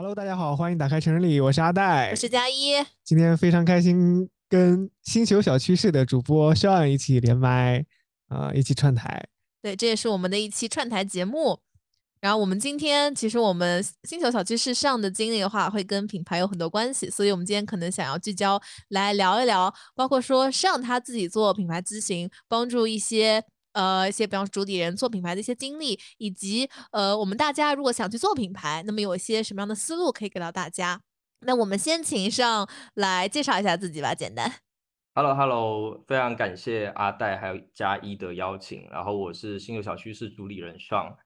Hello，大家好，欢迎打开成人礼，我是阿戴我，是佳一，今天非常开心跟星球小趋势的主播 Sean 一起连麦，啊、一起串台。对，这也是我们的一期串台节目。然后我们今天其实我们星球小趋势上的经历的话，会跟品牌有很多关系，所以我们今天可能想要聚焦来聊一聊，包括说上他自己做品牌咨询，帮助一些呃一些比方说主理人做品牌的一些经历，以及呃我们大家如果想去做品牌，那么有一些什么样的思路可以给到大家。那我们先请上来介绍一下自己吧，简单。Hello Hello，非常感谢阿戴还有加一的邀请，然后我是星球小趋势主理人上，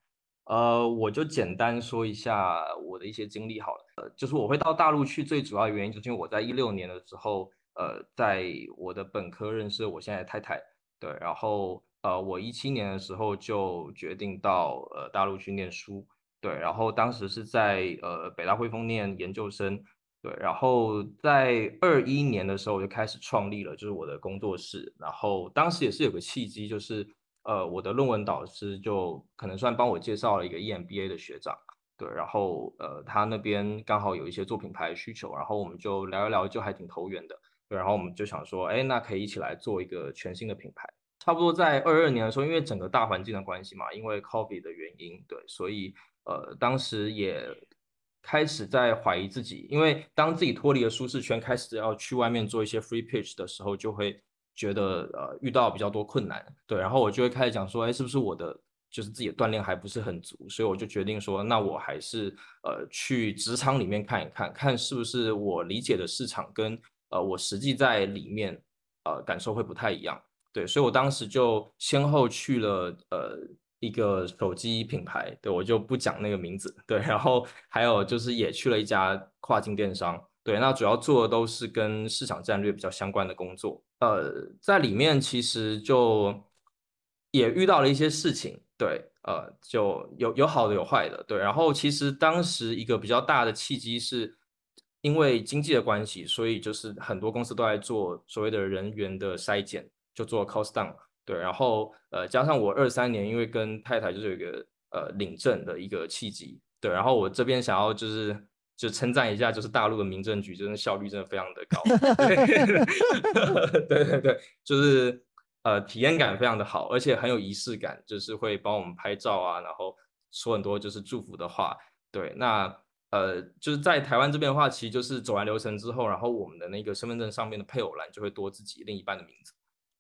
呃，我就简单说一下我的一些经历好了，呃，就是我会到大陆去，最主要的原因就是因为我在一六年的时候，呃，在我的本科认识我现在太太，对，然后呃，我一七年的时候就决定到呃大陆去念书，对，然后当时是在呃北大汇丰念研究生。对，然后在二一年的时候我就开始创立了，就是我的工作室。然后当时也是有个契机，就是呃我的论文导师就可能算帮我介绍了一个 EMBA 的学长，对，然后呃他那边刚好有一些做品牌的需求，然后我们就聊一聊，就还挺投缘的。对，然后我们就想说，哎，那可以一起来做一个全新的品牌。差不多在二二年的时候，因为整个大环境的关系嘛，因为 COVID 的原因，对，所以呃当时也开始在怀疑自己，因为当自己脱离了舒适圈，开始要去外面做一些 free pitch 的时候，就会觉得呃遇到比较多困难，对，然后我就会开始讲说，哎，是不是我的就是自己的锻炼还不是很足，所以我就决定说，那我还是呃去职场里面看一看，看是不是我理解的市场跟呃我实际在里面呃感受会不太一样，对，所以我当时就先后去了呃。一个手机品牌，对我就不讲那个名字，对，然后还有就是也去了一家跨境电商，对，那主要做的都是跟市场战略比较相关的工作，呃，在里面其实就也遇到了一些事情，对，呃，就有有好的有坏的，对，然后其实当时一个比较大的契机是因为经济的关系，所以就是很多公司都在做所谓的人员的筛减，就做 cost down。对，然后呃，加上我二三年因为跟太太就是有一个呃领证的一个契机，对，然后我这边想要就是就称赞一下，就是大陆的民政局真的效率真的非常的高，对 对对对，就是呃体验感非常的好，而且很有仪式感，就是会帮我们拍照啊，然后说很多就是祝福的话，对，那呃就是在台湾这边的话，其实就是走完流程之后，然后我们的那个身份证上面的配偶栏就会多自己另一半的名字。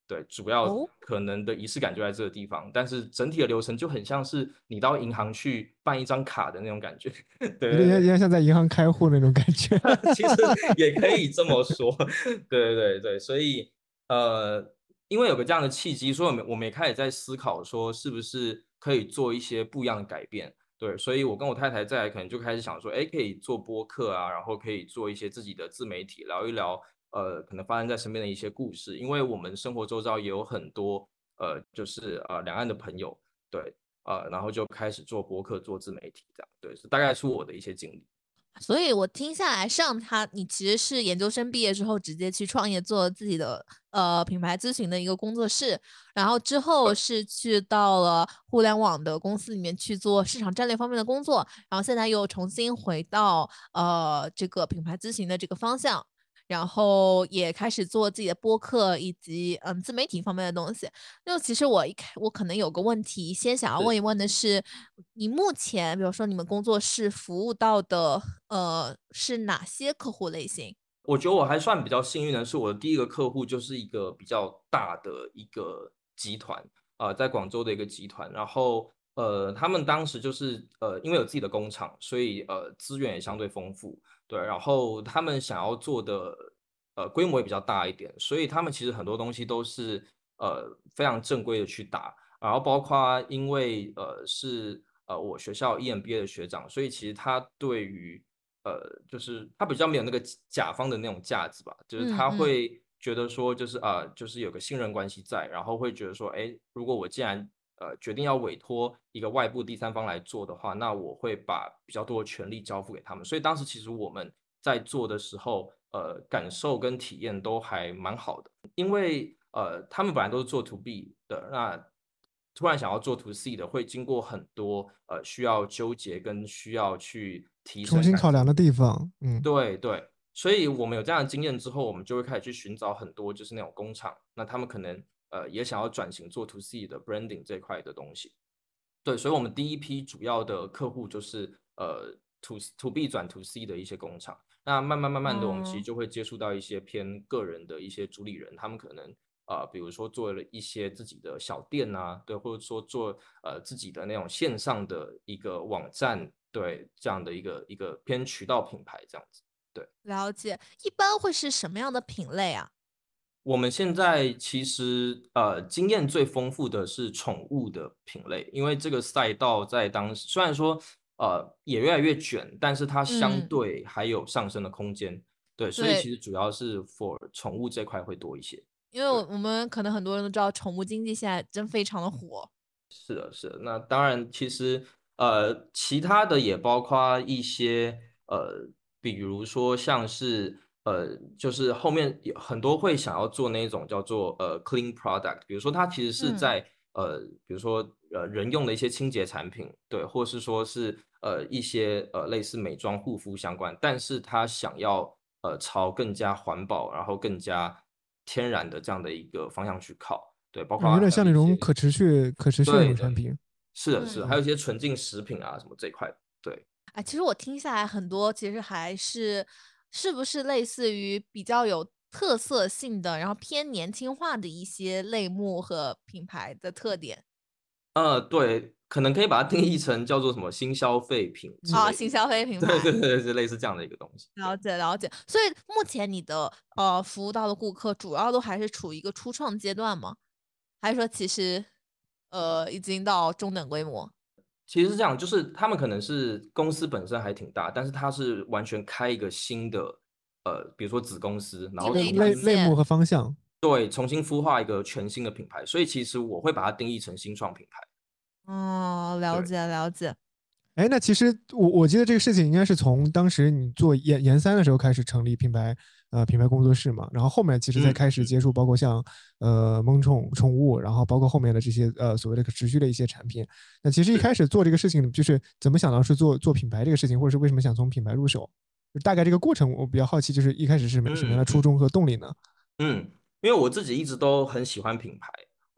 对，主要哦可能的仪式感就在这个地方，但是整体的流程就很像是你到银行去办一张卡的那种感觉。对有点有对点像在银行开户那种感觉。其实也可以这么说。对对对对，所以呃，因为有个这样的契机，所以我们我们也开始在思考说，是不是可以做一些不一样的改变。对，所以我跟我太太在可能就开始想说，哎，可以做播客啊，然后可以做一些自己的自媒体，聊一聊。呃，可能发生在身边的一些故事，因为我们生活周遭也有很多呃，就是呃两岸的朋友，对，呃，然后就开始做博客、做自媒体这样，对，是大概是我的一些经历。所以我听下来，上他你其实是研究生毕业之后直接去创业，做自己的呃品牌咨询的一个工作室，然后之后是去到了互联网的公司里面去做市场战略方面的工作，然后现在又重新回到呃这个品牌咨询的这个方向。然后也开始做自己的播客以及嗯自媒体方面的东西。就其实我一开我可能有个问题，先想要问一问的是，你目前比如说你们工作室服务到的呃是哪些客户类型？我觉得我还算比较幸运的是，我的第一个客户就是一个比较大的一个集团，呃，在广州的一个集团，然后呃，他们当时就是呃，因为有自己的工厂，所以呃，资源也相对丰富，对，然后他们想要做的呃规模也比较大一点，所以他们其实很多东西都是呃非常正规的去打，然后包括因为呃是呃我学校 EMBA 的学长，所以其实他对于呃，就是他比较没有那个甲方的那种架子吧，就是他会觉得说，就是啊、就是有个信任关系在，然后会觉得说，哎，如果我既然呃决定要委托一个外部第三方来做的话，那我会把比较多的权利交付给他们。所以当时其实我们在做的时候，呃，感受跟体验都还蛮好的，因为呃，他们本来都是做 to B 的，那突然想要做 to C 的，会经过很多呃需要纠结跟需要去提升重新考量的地方，嗯，对对，所以我们有这样的经验之后，我们就会开始去寻找很多就是那种工厂，那他们可能呃也想要转型做 to C 的 branding 这块的东西。对，所以我们第一批主要的客户就是呃 to to B 转 to C 的一些工厂。那慢慢慢慢的，我们其实哦就会接触到一些偏个人的一些主理人，他们可能呃，比如说做了一些自己的小店啊，对，或者说做呃自己的那种线上的一个网站，对，这样的一个一个偏渠道品牌这样子。对了解，一般会是什么样的品类啊？我们现在其实呃经验最丰富的是宠物的品类，因为这个赛道在当时虽然说呃也越来越卷，但是它相嗯对还有上升的空间。对，所以其实主要是 for 宠物这块会多一些。因为我我们可能很多人都知道，宠物经济现在真非常的火。是的，是的。那当然，其实呃，其他的也包括一些呃，比如说像是呃，就是后面有很多会想要做那种叫做呃 clean product，比如说它其实是嗯。在、呃，比如说呃人用的一些清洁产品，对，或是说是呃一些呃类似美妆护肤相关，但是它想要呃朝更加环保，然后更加天然的这样的一个方向去靠，对，包括有点像那种可持续、可持续的产品。是的，是的，嗯还有一些纯净食品啊什么这一块，对，哎，其实我听下来很多，其实还是是不是类似于比较有特色性的，然后偏年轻化的一些类目和品牌的特点呃，对，可能可以把它定义成叫做什么新消费品之啊，新消费品牌。对对对，是类似这样的一个东西。了解了解，所以目前你的呃服务到的顾客主要都还是处于一个初创阶段吗？还是说其实呃已经到中等规模？其实是这样，就是他们可能是公司本身还挺大，但是它是完全开一个新的呃，比如说子公司，然后为重新一条线类类目和方向。对重新孵化一个全新的品牌，所以其实我会把它定义成新创品牌。哦，了解了解。哎，那其实我我记得这个事情应该是从当时你做研研三的时候开始成立品牌，呃，品牌工作室嘛，然后后面其实才开始接触，包括像呃萌宠宠物，然后包括后面的这些呃所谓的可持续的一些产品。那其实一开始做这个事情，就是怎么想到是做做品牌这个事情，或者是为什么想从品牌入手？就大概这个过程，我比较好奇，就是一开始是什么什么样的初衷和动力呢？嗯，因为我自己一直都很喜欢品牌，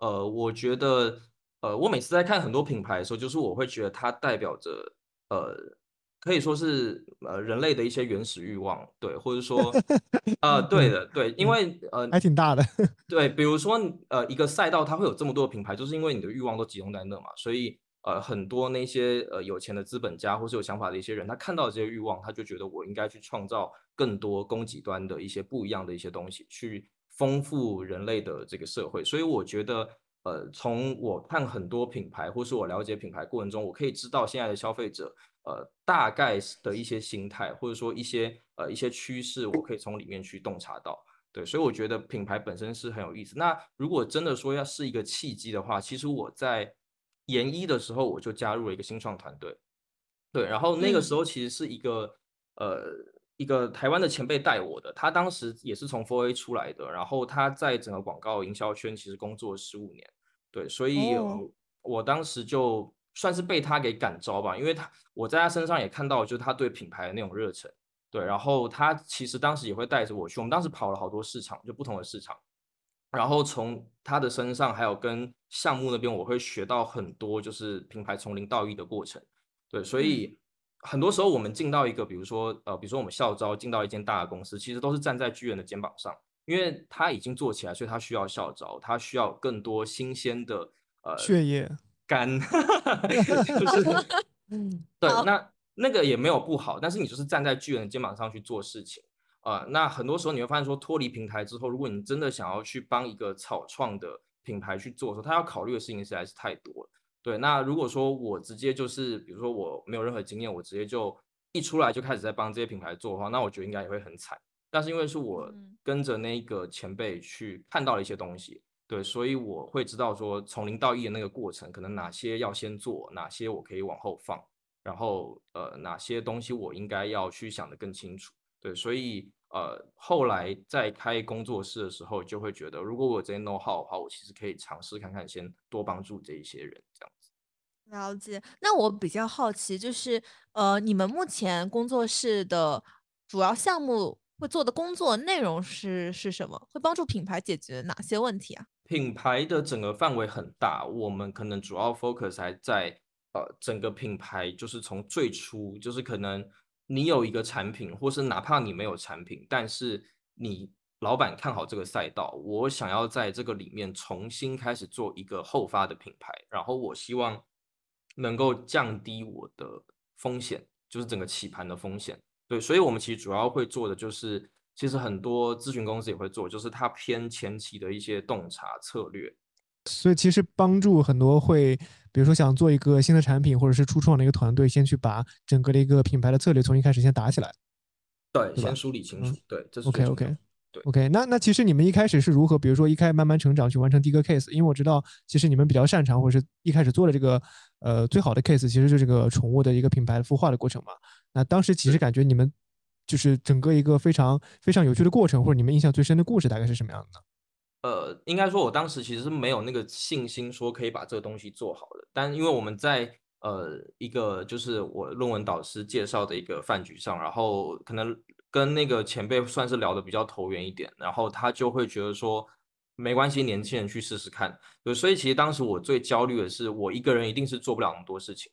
呃，我觉得，呃，我每次在看很多品牌的时候，就是我会觉得它代表着，呃，可以说是呃人类的一些原始欲望，对，或者说，呃，对的，对，因嗯为呃，还挺大的。对，比如说呃一个赛道它会有这么多的品牌，就是因为你的欲望都集中在那嘛，所以呃很多那些呃有钱的资本家或是有想法的一些人，他看到这些欲望，他就觉得我应该去创造更多供给端的一些不一样的一些东西，去丰富人类的这个社会。所以我觉得呃从我看很多品牌或是我了解品牌过程中，我可以知道现在的消费者呃大概的一些心态，或者说一些呃一些趋势，我可以从里面去洞察到。对，所以我觉得品牌本身是很有意思。那如果真的说要是一个契机的话，其实我在研一的时候我就加入了一个新创团队，对，然后那个嗯时候其实是一个、呃一个台湾的前辈带我的，他当时也是从 Four A 出来的，然后他在整个广告营销圈其实工作十五年，对，所以、我当时就算是被他给感召吧，因为他我在他身上也看到就是他对品牌的那种热忱。对，然后他其实当时也会带着我去，我们当时跑了好多市场，就不同的市场，然后从他的身上还有跟项目那边，我会学到很多，就是品牌从零到一的过程。对，所以很多时候我们进到一个，比如说呃，比如说我们校招进到一间大的公司，其实都是站在巨人的肩膀上，因为他已经做起来，所以他需要校招，他需要更多新鲜的呃血液，肝，就是嗯对，那那个也没有不好，但是你就是站在巨人的肩膀上去做事情，呃，那很多时候你会发现说，脱离平台之后，如果你真的想要去帮一个草创的品牌去做的时候，他要考虑的事情实在是太多了。对，那如果说我直接就是，比如说我没有任何经验，我直接就一出来就开始在帮这些品牌做的话，那我觉得应该也会很惨。但是因为是我嗯跟着那个前辈去看到了一些东西，对，所以我会知道说从零到一的那个过程，可能哪些要先做，哪些我可以往后放，然后呃哪些东西我应该要去想得更清楚。对，所以呃后来在开工作室的时候，就会觉得如果我这些 know how 的话，我其实可以尝试看看，先多帮助这一些人这样子。了解。那我比较好奇，就是呃，你们目前工作室的主要项目会做的工作内容是是什么？会帮助品牌解决哪些问题啊？品牌的整个范围很大，我们可能主要 focus 还在呃整个品牌，就是从最初，就是可能你有一个产品，或是哪怕你没有产品，但是你老板看好这个赛道，我想要在这个里面重新开始做一个后发的品牌，然后我希望能够降低我的风险，就是整个起盘的风险。对，所以我们其实主要会做的就是，其实很多咨询公司也会做，就是它偏前期的一些洞察策略。所以其实帮助很多会，比如说想做一个新的产品或者是初创的一个团队，先去把整个的一个品牌的策略从一开始先打起来。对，对先梳理清嗯楚。对，这是 OK OK。对 OK，那那其实你们一开始是如何，比如说一开始慢慢成长去完成第一个 case？因为我知道其实你们比较擅长或者是一开始做的这个呃最好的 case，其实就是这个宠物的一个品牌的孵化的过程嘛。那当时其实感觉你们就是整个一个非常非常有趣的过程，或者你们印象最深的故事大概是什么样的呢？呃，应该说，我当时其实是没有那个信心说可以把这个东西做好的。但因为我们在呃一个就是我论文导师介绍的一个饭局上，然后可能跟那个前辈算是聊得比较投缘一点，然后他就会觉得说没关系，年轻人去试试看。对，所以其实当时我最焦虑的是，我一个人一定是做不了那么多事情。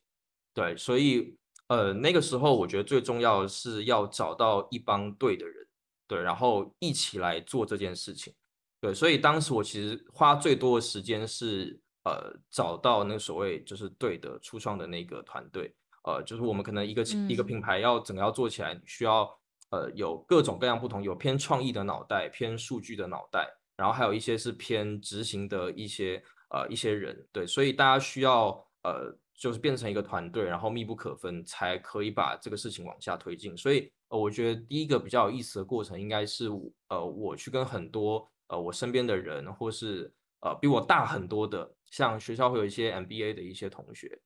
对，所以呃那个时候我觉得最重要的是要找到一帮对的人，对，然后一起来做这件事情。对，所以当时我其实花最多的时间是呃找到那个所谓就是对的初创的那个团队，呃，就是我们可能一个企一个嗯品牌要整个要做起来，需要呃有各种各样不同，有偏创意的脑袋，偏数据的脑袋，然后还有一些是偏执行的一些呃一些人，对，所以大家需要呃就是变成一个团队，然后密不可分，才可以把这个事情往下推进。所以呃，我觉得第一个比较有意思的过程，应该是呃我去跟很多呃我身边的人，或是呃比我大很多的，像学校会有一些 MBA 的一些同学，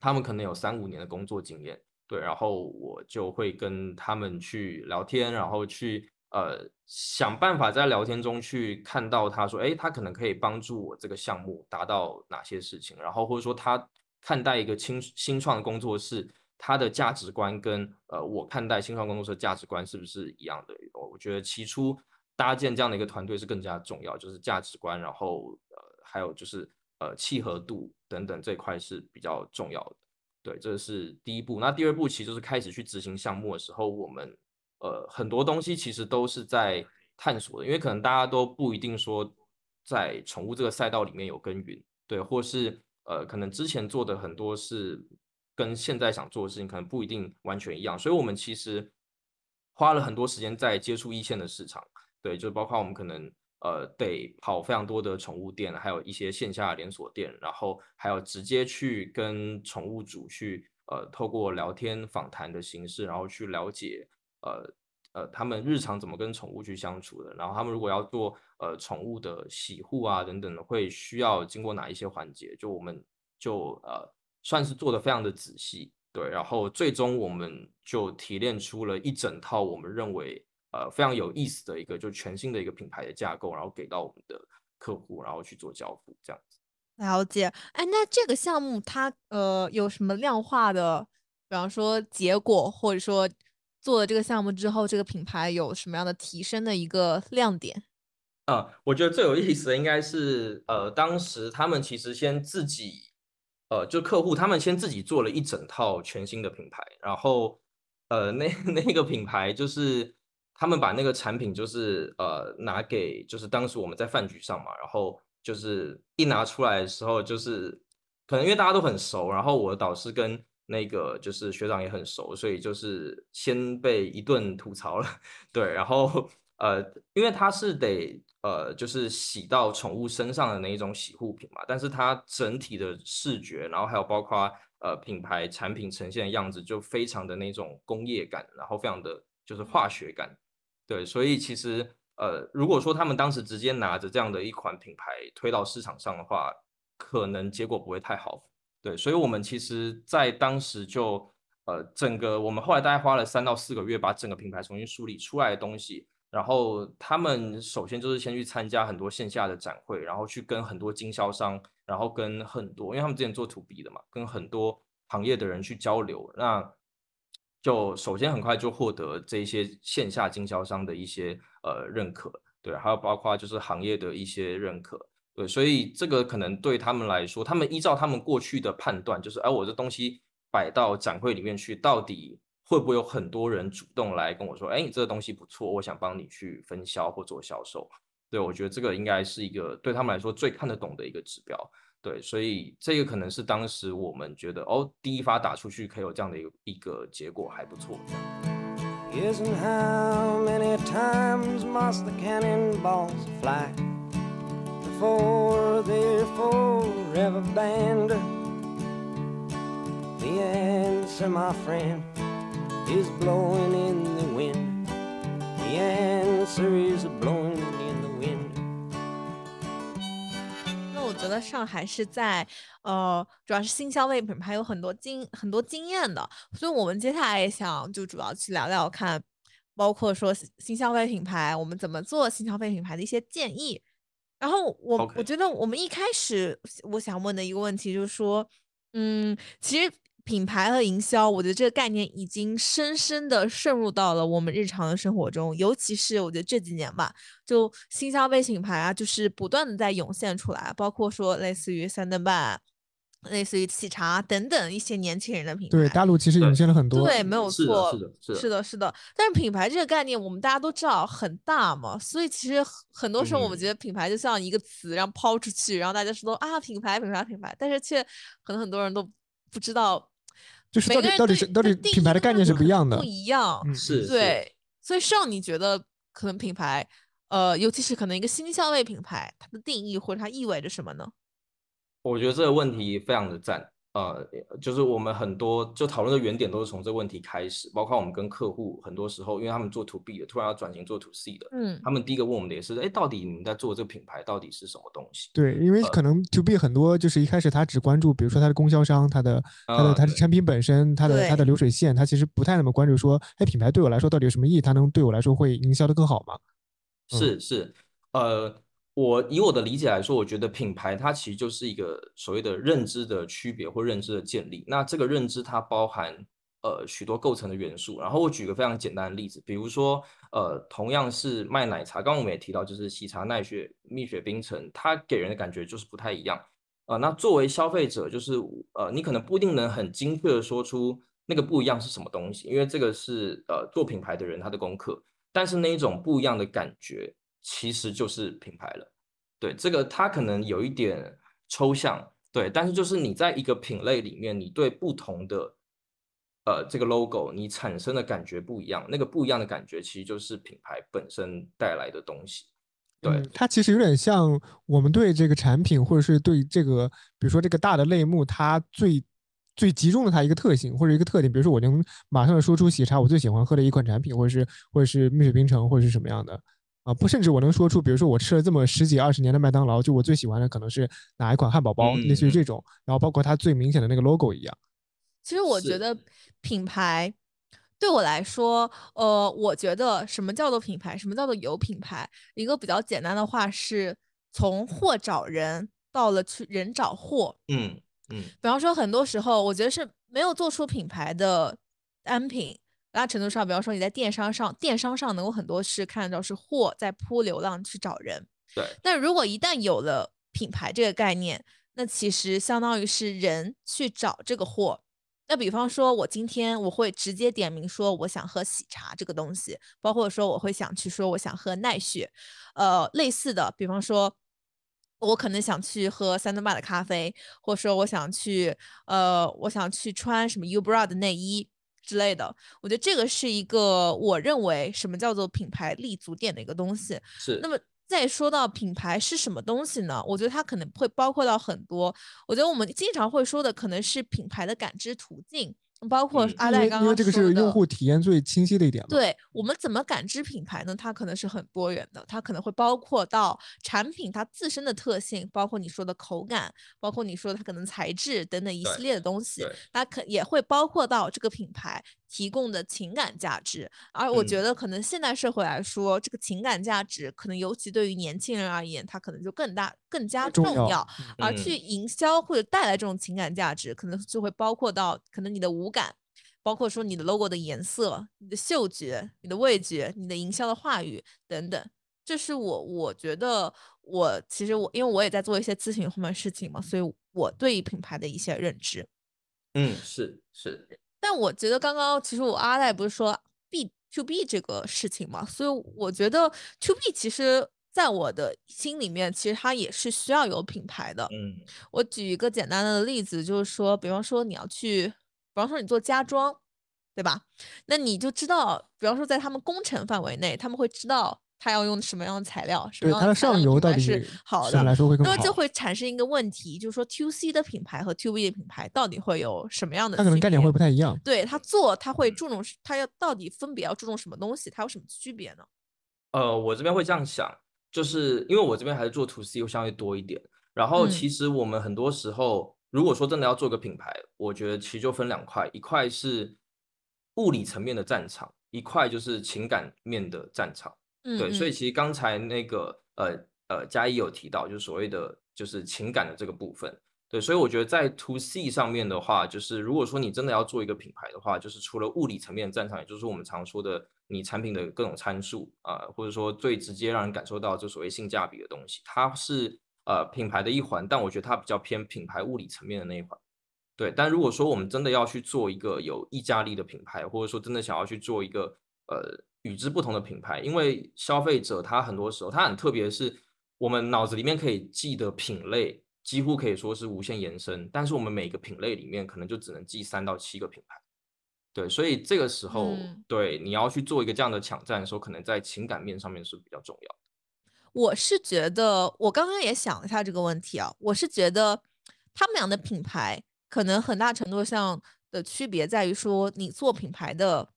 他们可能有三五年的工作经验，对，然后我就会跟他们去聊天，然后去呃想办法在聊天中去看到他说，哎，他可能可以帮助我这个项目达到哪些事情，然后或者说他看待一个新新创的工作室，他的价值观跟呃我看待新创工作室的价值观是不是一样的？我觉得起初搭建这样的一个团队是更加重要，就是价值观，然后呃还有就是呃契合度等等这块是比较重要的。对，这是第一步。那第二步其实就是开始去执行项目的时候，我们呃很多东西其实都是在探索的，因为可能大家都不一定说在宠物这个赛道里面有耕耘，对，或是呃可能之前做的很多是跟现在想做的事情可能不一定完全一样，所以我们其实花了很多时间在接触一线的市场，对，就包括我们可能呃得跑非常多的宠物店，还有一些线下连锁店，然后还有直接去跟宠物主去呃透过聊天访谈的形式，然后去了解呃呃他们日常怎么跟宠物去相处的，然后他们如果要做呃宠物的洗护啊等等的，会需要经过哪一些环节，就我们就呃算是做的非常的仔细。对，然后最终我们就提炼出了一整套我们认为呃非常有意思的一个就全新的一个品牌的架构，然后给到我们的客户，然后去做交付这样子。了解，哎，那这个项目它呃有什么量化的，比方说结果，或者说做了这个项目之后，这个品牌有什么样的提升的一个亮点？啊，我觉得最有意思的应该是，呃，当时他们其实先自己，呃，就客户他们先自己做了一整套全新的品牌，然后，呃，那那个品牌就是他们把那个产品就是呃拿给就是当时我们在饭局上嘛，然后就是一拿出来的时候，就是可能因为大家都很熟，然后我的导师跟那个就是学长也很熟，所以就是先被一顿吐槽了，对，然后。呃，因为它是得呃，就是洗到宠物身上的那一种洗护品嘛，但是它整体的视觉，然后还有包括呃品牌产品呈现的样子，就非常的那种工业感，然后非常的就是化学感，对，所以其实呃，如果说他们当时直接拿着这样的一款品牌推到市场上的话，可能结果不会太好，对，所以我们其实在当时就呃，整个我们后来大概花了三到四个月，把整个品牌重新梳理出来的东西。然后他们首先就是先去参加很多线下的展会，然后去跟很多经销商，然后跟很多，因为他们之前做 to B 的嘛，跟很多行业的人去交流。那就首先很快就获得这一些线下经销商的一些呃认可，对，还有包括就是行业的一些认可，对，所以这个可能对他们来说，他们依照他们过去的判断，就是哎，我这东西摆到展会里面去，到底。会不会有很多人主动来跟我说，哎，你这个东西不错，我想帮你去分销或做销售？对我觉得这个应该是一个对他们来说最看得懂的一个指标。对，所以这个可能是当时我们觉得，哦，第一发打出去可以有这样的一个一个结果还不错。Band the answer my friend is blowing in the wind. The answer is blowing in the wind. 那我觉得上海是在呃，主要是新消费品牌有很多经很多经验的，所以我们接下来也想就主要去聊聊看，包括说新消费品牌我们怎么做新消费品牌的一些建议。然后我我觉得我们一开始我想问的一个问题就是说，嗯，其实。品牌和营销，我觉得这个概念已经深深的渗入到了我们日常的生活中，尤其是我觉得这几年吧，就新消费品牌啊，就是不断的在涌现出来，包括说类似于三顿半、类似于喜茶等等一些年轻人的品牌。对，大陆其实涌现了很多。对，没有错，是的，是的，是的，是的。但是品牌这个概念，我们大家都知道很大嘛，所以其实很多时候我们觉得品牌就像一个词，然后抛出去，然后大家说啊品牌，品牌，品牌，但是却可能很多人都不知道。就是到底到底是到底品牌的概念是不一样的，不一样，是，对，所以上你觉得可能品牌，呃，尤其是可能一个新消费品牌，它的定义或者它意味着什么呢？我觉得这个问题非常的赞。呃，就是我们很多就讨论的原点都是从这个问题开始，包括我们跟客户很多时候，因为他们做 to B 的，突然要转型做 to C 的，嗯，他们第一个问我们的也是，哎，到底你们在做这个品牌到底是什么东西？对，因为可能 to B 很多就是一开始他只关注，比如说他的供销商，他的他的他的产品本身，他的他的流水线，他其实不太那么关注说，哎，品牌对我来说到底有什么意义？它能对我来说会营销的更好吗？是是，呃。我以我的理解来说，我觉得品牌它其实就是一个所谓的认知的区别或认知的建立。那这个认知它包含呃许多构成的元素。然后我举个非常简单的例子，比如说呃同样是卖奶茶，刚刚我们也提到，就是喜茶、奈雪、蜜雪冰城，它给人的感觉就是不太一样。呃，那作为消费者，就是呃你可能不一定能很精确的说出那个不一样是什么东西，因为这个是呃做品牌的人他的功课。但是那一种不一样的感觉。其实就是品牌了，对这个它可能有一点抽象，对，但是就是你在一个品类里面，你对不同的呃这个 logo，你产生的感觉不一样，那个不一样的感觉其实就是品牌本身带来的东西。对，它其实有点像我们对这个产品，或者是对这个，比如说这个大的类目，它最最集中的它一个特性或者一个特点，比如说我能马上说出喜茶我最喜欢喝的一款产品，或者是或者是蜜雪冰城，或者是什么样的。啊，不，甚至我能说出，比如说我吃了这么十几二十年的麦当劳，就我最喜欢的可能是哪一款汉堡包，类似于这种，然后包括它最明显的那个 logo 一样。其实我觉得品牌对我来说，呃，我觉得什么叫做品牌，什么叫做有品牌，一个比较简单的话是从货找人到了去人找货。嗯嗯。比方说，很多时候我觉得是没有做出品牌的单品。大程度上，比方说你在电商上，电商上能够很多是看到是货在铺流浪去找人。对。那如果一旦有了品牌这个概念，那其实相当于是人去找这个货。那比方说，我今天我会直接点名说我想喝喜茶这个东西，包括说我会想去说我想喝奈雪，呃，类似的，比方说，我可能想去喝三顿半的咖啡，或者说我想去，呃，我想去穿什么 Ubra 的内衣。之类的。我觉得这个是一个我认为什么叫做品牌立足点的一个东西。是那么再说到品牌是什么东西呢？我觉得它可能会包括到很多。我觉得我们经常会说的可能是品牌的感知途径。包括嗯阿赖刚刚因为因为这个是用户体验最清晰的一点嘛。对我们怎么感知品牌呢？它可能是很多元的，它可能会包括到产品它自身的特性，包括你说的口感，包括你说它可能材质等等一系列的东西对，它可也会包括到这个品牌提供的情感价值。而我觉嗯得可能现代社会来说，这个情感价值可能尤其对于年轻人而言，它可能就更大、更加重要重要。而嗯去营销或者带来这种情感价值，可能就会包括到可能你的五感，包括说你的 logo 的颜色、你的嗅觉、你的味觉、你的营销的话语等等。这是我我觉得我其实我因为我也在做一些咨询方面的事情嘛，所以我对品牌的一些认知。嗯，是是，但我觉得刚刚其实我阿赖不是说 B to B 这个事情嘛，所以我觉得 to B 其实在我的心里面，其实它也是需要有品牌的。嗯我举一个简单的例子，就是说，比方说你要去，比方说你做家装，对吧？那你就知道，比方说在他们工程范围内，他们会知道他要用什么样的材料，什么对它的样材料上游到底是好的。上来说会更好。那么就会产生一个问题，就是说 To C 的品牌和 To B 的品牌到底会有什么样的？它可能概念会不太一样。对他做，他会注重，他要到底分别要注重什么东西？它有什么区别呢？呃，我这边会这样想，就是因为我这边还是做 to C 会相对多一点。然后嗯其实我们很多时候，如果说真的要做个品牌，我觉得其实就分两块，一块是物理层面的战场，一块就是情感面的战场。嗯，对，所以嗯其实刚才那个呃呃嘉一有提到，就是所谓的就是情感的这个部分。对，所以我觉得在 to C 上面的话，就是如果说你真的要做一个品牌的话，就是除了物理层面的战场，也就是我们常说的你产品的各种参数啊、或者说最直接让人感受到就所谓性价比的东西，它是呃品牌的一环，但我觉得它比较偏品牌物理层面的那一环。对，但如果说我们真的要去做一个有溢价力的品牌，或者说真的想要去做一个呃与之不同的品牌，因为消费者他很多时候他很特别是，我们脑子里面可以记的品类几乎可以说是无限延伸，但是我们每个品类里面可能就只能记三到七个品牌。对，所以这个时候，嗯对你要去做一个这样的抢占的时候，可能在情感面上面是比较重要的。我是觉得，我刚刚也想了一下这个问题啊，我是觉得他们俩的品牌可能很大程度上的区别在于说，你做品牌的，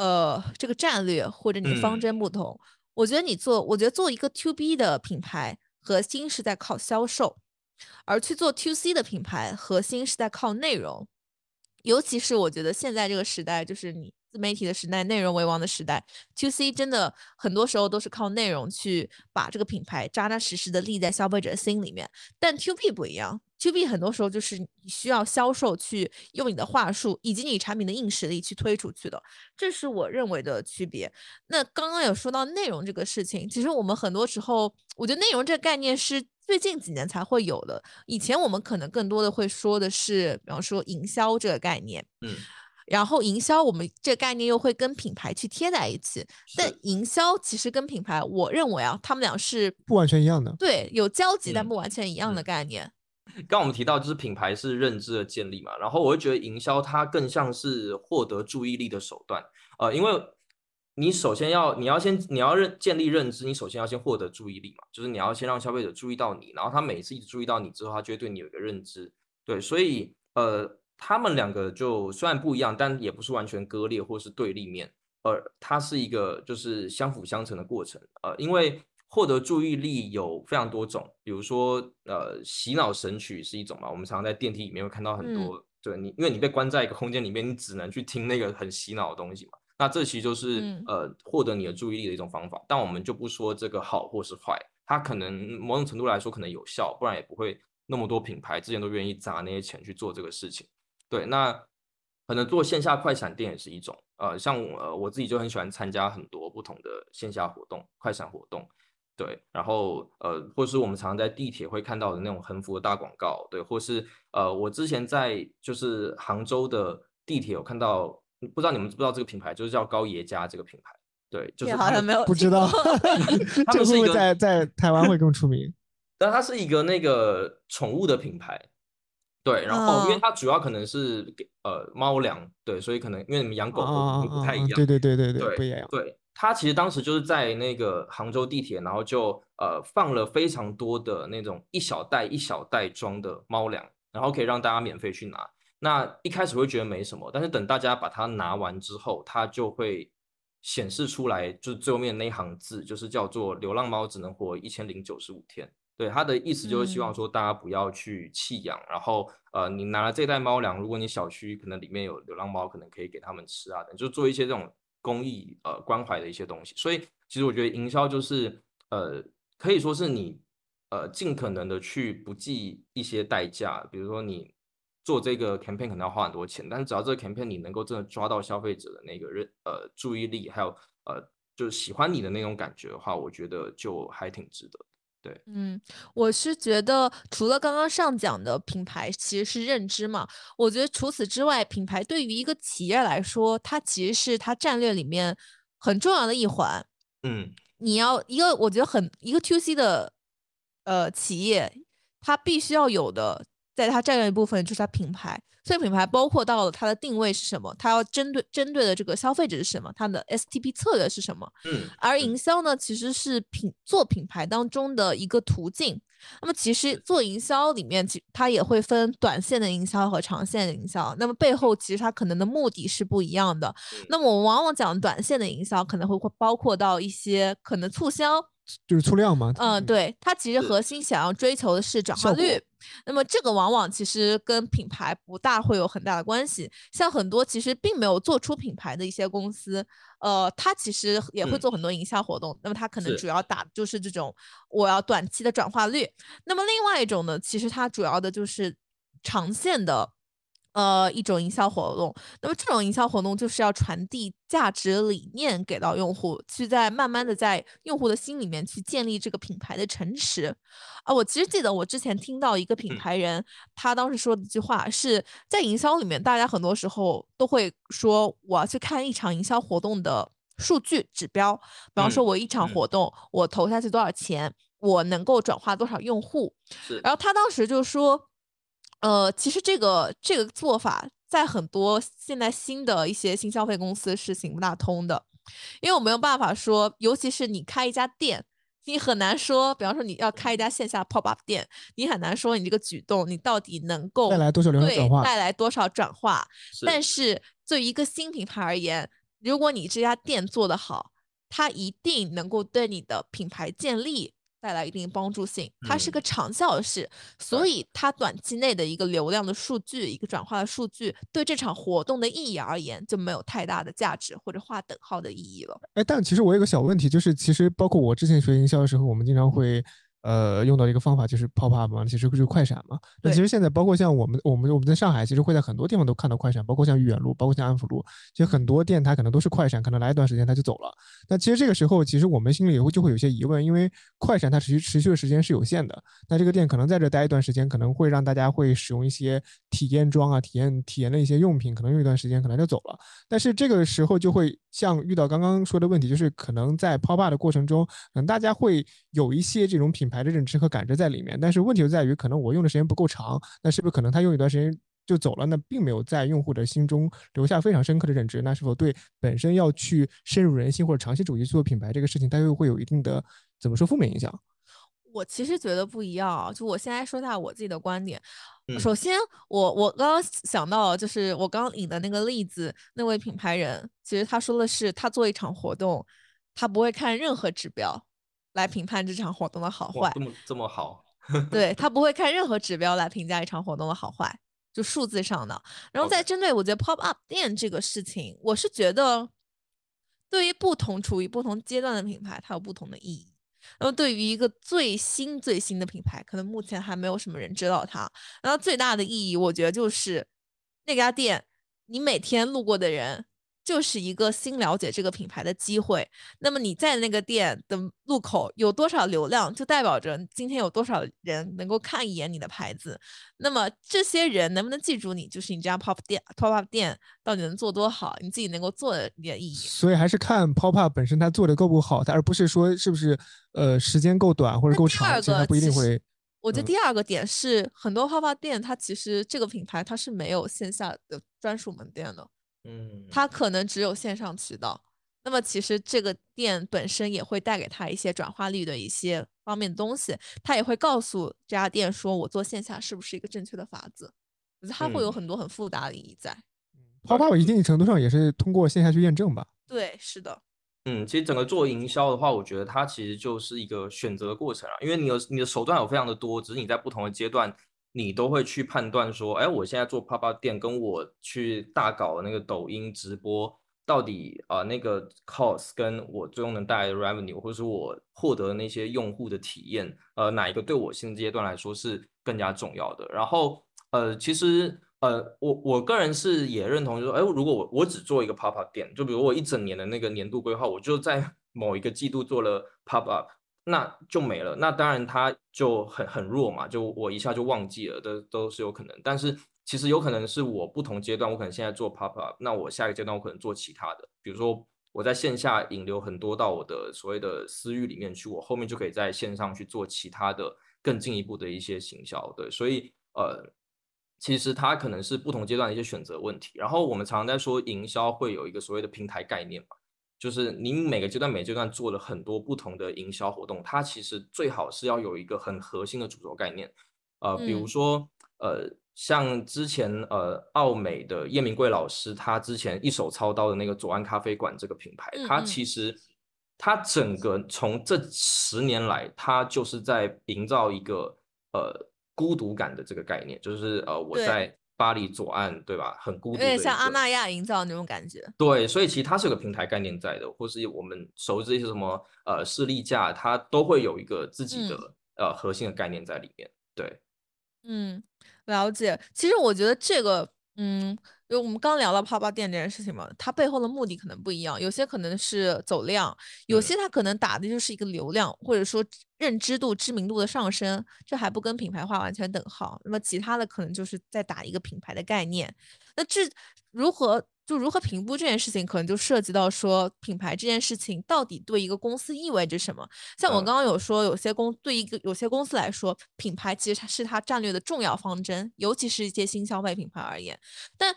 呃，这个战略或者你的方嗯针不同。我觉得你做，我觉得做一个 to B 的品牌，核心是在靠销售，而去做 to C 的品牌，核心是在靠内容。尤其是我觉得现在这个时代，就是你自媒体的时代，内容为王的时代，to C 真的很多时候都是靠内容去把这个品牌扎扎实实的立在消费者心里面。但 to B 不一样，to B 很多时候就是你需要销售去用你的话术以及你产品的硬实力去推出去的，这是我认为的区别。那刚刚有说到内容这个事情，其实我们很多时候，我觉得内容这个概念是最近几年才会有的。以前我们可能更多的会说的是，比方说营销这个概念，嗯，然后营销我们这个概念又会跟品牌去贴在一起。但营销其实跟品牌，我认为啊，他们俩是不完全一样的。对有交集但嗯不完全一样的嗯概念。刚我们提到就是品牌是认知的建立嘛，然后我会觉得营销它更像是获得注意力的手段，呃，因为你首先要你要先你要认建立认知，你首先要先获得注意力嘛，就是你要先让消费者注意到你，然后他每次一直注意到你之后，他就会对你有一个认知，对，所以呃，他们两个就虽然不一样，但也不是完全割裂或是对立面，呃，它是一个就是相辅相成的过程，呃，因为获得注意力有非常多种，比如说呃洗脑神曲是一种嘛，我们常常在电梯里面会看到很嗯。多，对你因为你被关在一个空间里面，你只能去听那个很洗脑的东西嘛，那这其实就是、嗯。呃获得你的注意力的一种方法，但我们就不说这个好或是坏，它可能某种程度来说可能有效，不然也不会那么多品牌之前都愿意砸那些钱去做这个事情。对，那可能做线下快闪店也是一种，呃，像呃我自己就很喜欢参加很多不同的线下活动、快闪活动，对，然后呃，或是我们常常在地铁会看到的那种横幅的大广告，对，或是呃，我之前在就是杭州的地铁有看到，不知道你们知不知道这个品牌，就是叫高爷家这个品牌，对，就是好像没有不知道听过 这个是一个在在台湾会更出名？但它是一个那个宠物的品牌，对，然后因为嗯它主要可能是给呃猫粮，对，所以可能因为你们养狗不太一样，对对对对对，对不一样。对，他其实当时就是在那个杭州地铁，然后就呃放了非常多的那种一小袋一小袋装的猫粮，然后可以让大家免费去拿。那一开始会觉得没什么，但是等大家把它拿完之后，它就会显示出来，就是最后面那一行字，就是叫做“流浪猫只能活一千零九十五天”。对，它的意思就是希望嗯说大家不要去弃养，然后呃，你拿了这袋猫粮，如果你小区可能里面有流浪猫，可能可以给他们吃啊，等，就做一些这种公益呃关怀的一些东西。所以其实我觉得营销就是呃，可以说是你呃尽可能的去不计一些代价，比如说你做这个 campaign 可能要花很多钱，但是只要这个 campaign 你能够真的抓到消费者的那个认呃注意力，还有呃就是喜欢你的那种感觉的话，我觉得就还挺值得的。嗯，我是觉得除了刚刚上讲的品牌其实是认知嘛，我觉得除此之外，品牌对于一个企业来说，它其实是它战略里面很重要的一环。嗯你要一个，我觉得很一个 to C 的呃企业，它必须要有的，在它战略部分就是它品牌。所以品牌包括到了它的定位是什么，它要针对针对的这个消费者是什么，它的 STP 策略是什么。嗯，而嗯营销呢，其实是品做品牌当中的一个途径。那么其实做营销里面，其它也会分短线的营销和长线的营销。那么背后其实它可能的目的是不一样的。嗯那么我们往往讲短线的营销，可能会会包括到一些可能促销，就是促量嘛。嗯，对，它其实核心想要追求的是转化率。那么这个往往其实跟品牌不大会有很大的关系。像很多其实并没有做出品牌的一些公司，呃，它其实也会嗯做很多营销活动。那么它可能主要打的就是这种我要短期的转化率。那么另外一种呢，其实它主要的就是长线的。呃，一种营销活动，那么这种营销活动就是要传递价值理念给到用户，去在慢慢的在用户的心里面去建立这个品牌的诚实。啊，我其实记得我之前听到一个品嗯。牌人，他当时说的一句话是在营销里面，大家很多时候都会说我要去看一场营销活动的数据指标，比方说嗯我一场嗯。活动我投下去多少钱，我能够转化多少用户，是，然后他当时就说，呃，其实这个这个做法在很多现在新的一些新消费公司是行不大通的，因为我没有办法说，尤其是你开一家店，你很难说，比方说你要开一家线下 pop up 店，你很难说你这个举动你到底能够带来多少流量对转化？带来多少转化，是但是对于一个新品牌而言，如果你这家店做得好，它一定能够对你的品牌建立带来一定帮助性，它是嗯。个长效的事，所以它短期内的一个流量的数据、一个转化的数据，对这场活动的意义而言就没有太大的价值或者划等号的意义了。哎，但其实我有个小问题，就是其实包括我之前学营销的时候，我们经常会呃用到一个方法，就是 pop up 嘛，其实就是快闪嘛。那其实现在包括像我们我们我们在上海，其实会在很多地方都看到快闪，包括像豫园路，包括像安福路，其实很多店它可能都是快闪，可能来一段时间它就走了。那其实这个时候，其实我们心里也会就会有些疑问，因为快闪它持续持续的时间是有限的，那这个店可能在这待一段时间，可能会让大家会使用一些体验装啊、体验体验的一些用品，可能用一段时间，可能就走了。但是这个时候就会像遇到刚刚说的问题，就是可能在 pop up 的过程中，可能大家会有一些这种品牌的认知和感知在里面。但是问题就在于，可能我用的时间不够长，那是不是可能他用一段时间就走了？那并没有在用户的心中留下非常深刻的认知。那是否对本身要去深入人心或者长期主义做品牌这个事情，它又会有一定的怎么说负面影响？我其实觉得不一样啊，就我现在说一下我自己的观点。嗯首先，我我刚刚想到，就是我刚刚引的那个例子，那位品牌人，其实他说的是，他做一场活动，他不会看任何指标来评判这场活动的好，坏这，么这么好，对他不会看任何指标来评价一场活动的好坏，就数字上的。然后再针对我觉得 pop up 店这个事情，我是觉得，对于不同处于不同阶段的品牌，它有不同的意义。那么对于一个最新最新的品牌，可能目前还没有什么人知道它。然后最大的意义，我觉得就是那家店，你每天路过的人，就是一个新了解这个品牌的机会。那么你在那个店的路口有多少流量，就代表着今天有多少人能够看一眼你的牌子。那么这些人能不能记住你，就是你这家 pop 店 pop up 店到底能做多好，你自己能够做的你的意义。所以还是看 pop up 本身它做的够不够好，它而不是说是不是呃时间够短或者够长，它不一定会。我觉得嗯第二个点是，很多泡泡店它其实这个品牌它是没有线下的专属门店的，嗯，它可能只有线上渠道。那么其实这个店本身也会带给他一些转化率的一些方面的东西，他也会告诉这家店说，我做线下是不是一个正确的法子？我觉得它会有嗯很多很复杂的意义在。泡泡一定程度上也是通过线下去验证吧。对，是的，嗯，其实整个做营销的话，我觉得它其实就是一个选择的过程啊，因为你有你的手段有非常的多，只是你在不同的阶段，你都会去判断说，哎，我现在做泡泡店，跟我去大搞那个抖音直播，到底啊、那个 cost 跟我最终能带来的 revenue，或者是我获得那些用户的体验，呃，哪一个对我现阶段来说是更加重要的？然后呃，其实呃，我我个人是也认同，就是说，哎，如果我我只做一个 pop up 店，就比如我一整年的那个年度规划，我就在某一个季度做了 pop up，那就没了。那当然它就很很弱嘛，就我一下就忘记了，都都是有可能。但是其实有可能是我不同阶段，我可能现在做 pop up，那我下一个阶段我可能做其他的，比如说。我在线下引流很多到我的所谓的私域里面去，我后面就可以在线上去做其他的更进一步的一些行销，对，所以呃，其实它可能是不同阶段的一些选择问题。然后我们常常在说营销会有一个所谓的平台概念嘛，就是您每个阶段每个阶段做了很多不同的营销活动，它其实最好是要有一个很核心的主轴概念，呃，比如嗯。说呃，像之前呃奥美的叶明贵老师，他之前一手操刀的那个左岸咖啡馆这个品牌，它嗯嗯。其实它整个从这十年来，它就是在营造一个呃孤独感的这个概念，就是呃我在巴黎左岸，对吧？很孤有独有点像阿个那亚营造那种感觉。对，所以其实它是有个平台概念在的，或是我们熟知一些什么呃士力架，它都会有一个自己的、嗯呃核心的概念在里面。对，嗯，了解。其实我觉得这个，嗯，因为我们刚聊到泡泡店这件事情嘛，它背后的目的可能不一样，有些可能是走量，有嗯些它可能打的就是一个流量，或者说认知度、知名度的上升，这还不跟品牌化完全等号。那么其他的可能就是在打一个品牌的概念。那这如何就如何评估这件事情，可能就涉及到说品牌这件事情到底对一个公司意味着什么。像我嗯刚刚有说，有些公对一个有些公司来说，品牌其实它是它战略的重要方针，尤其是一些新消费品牌而言。但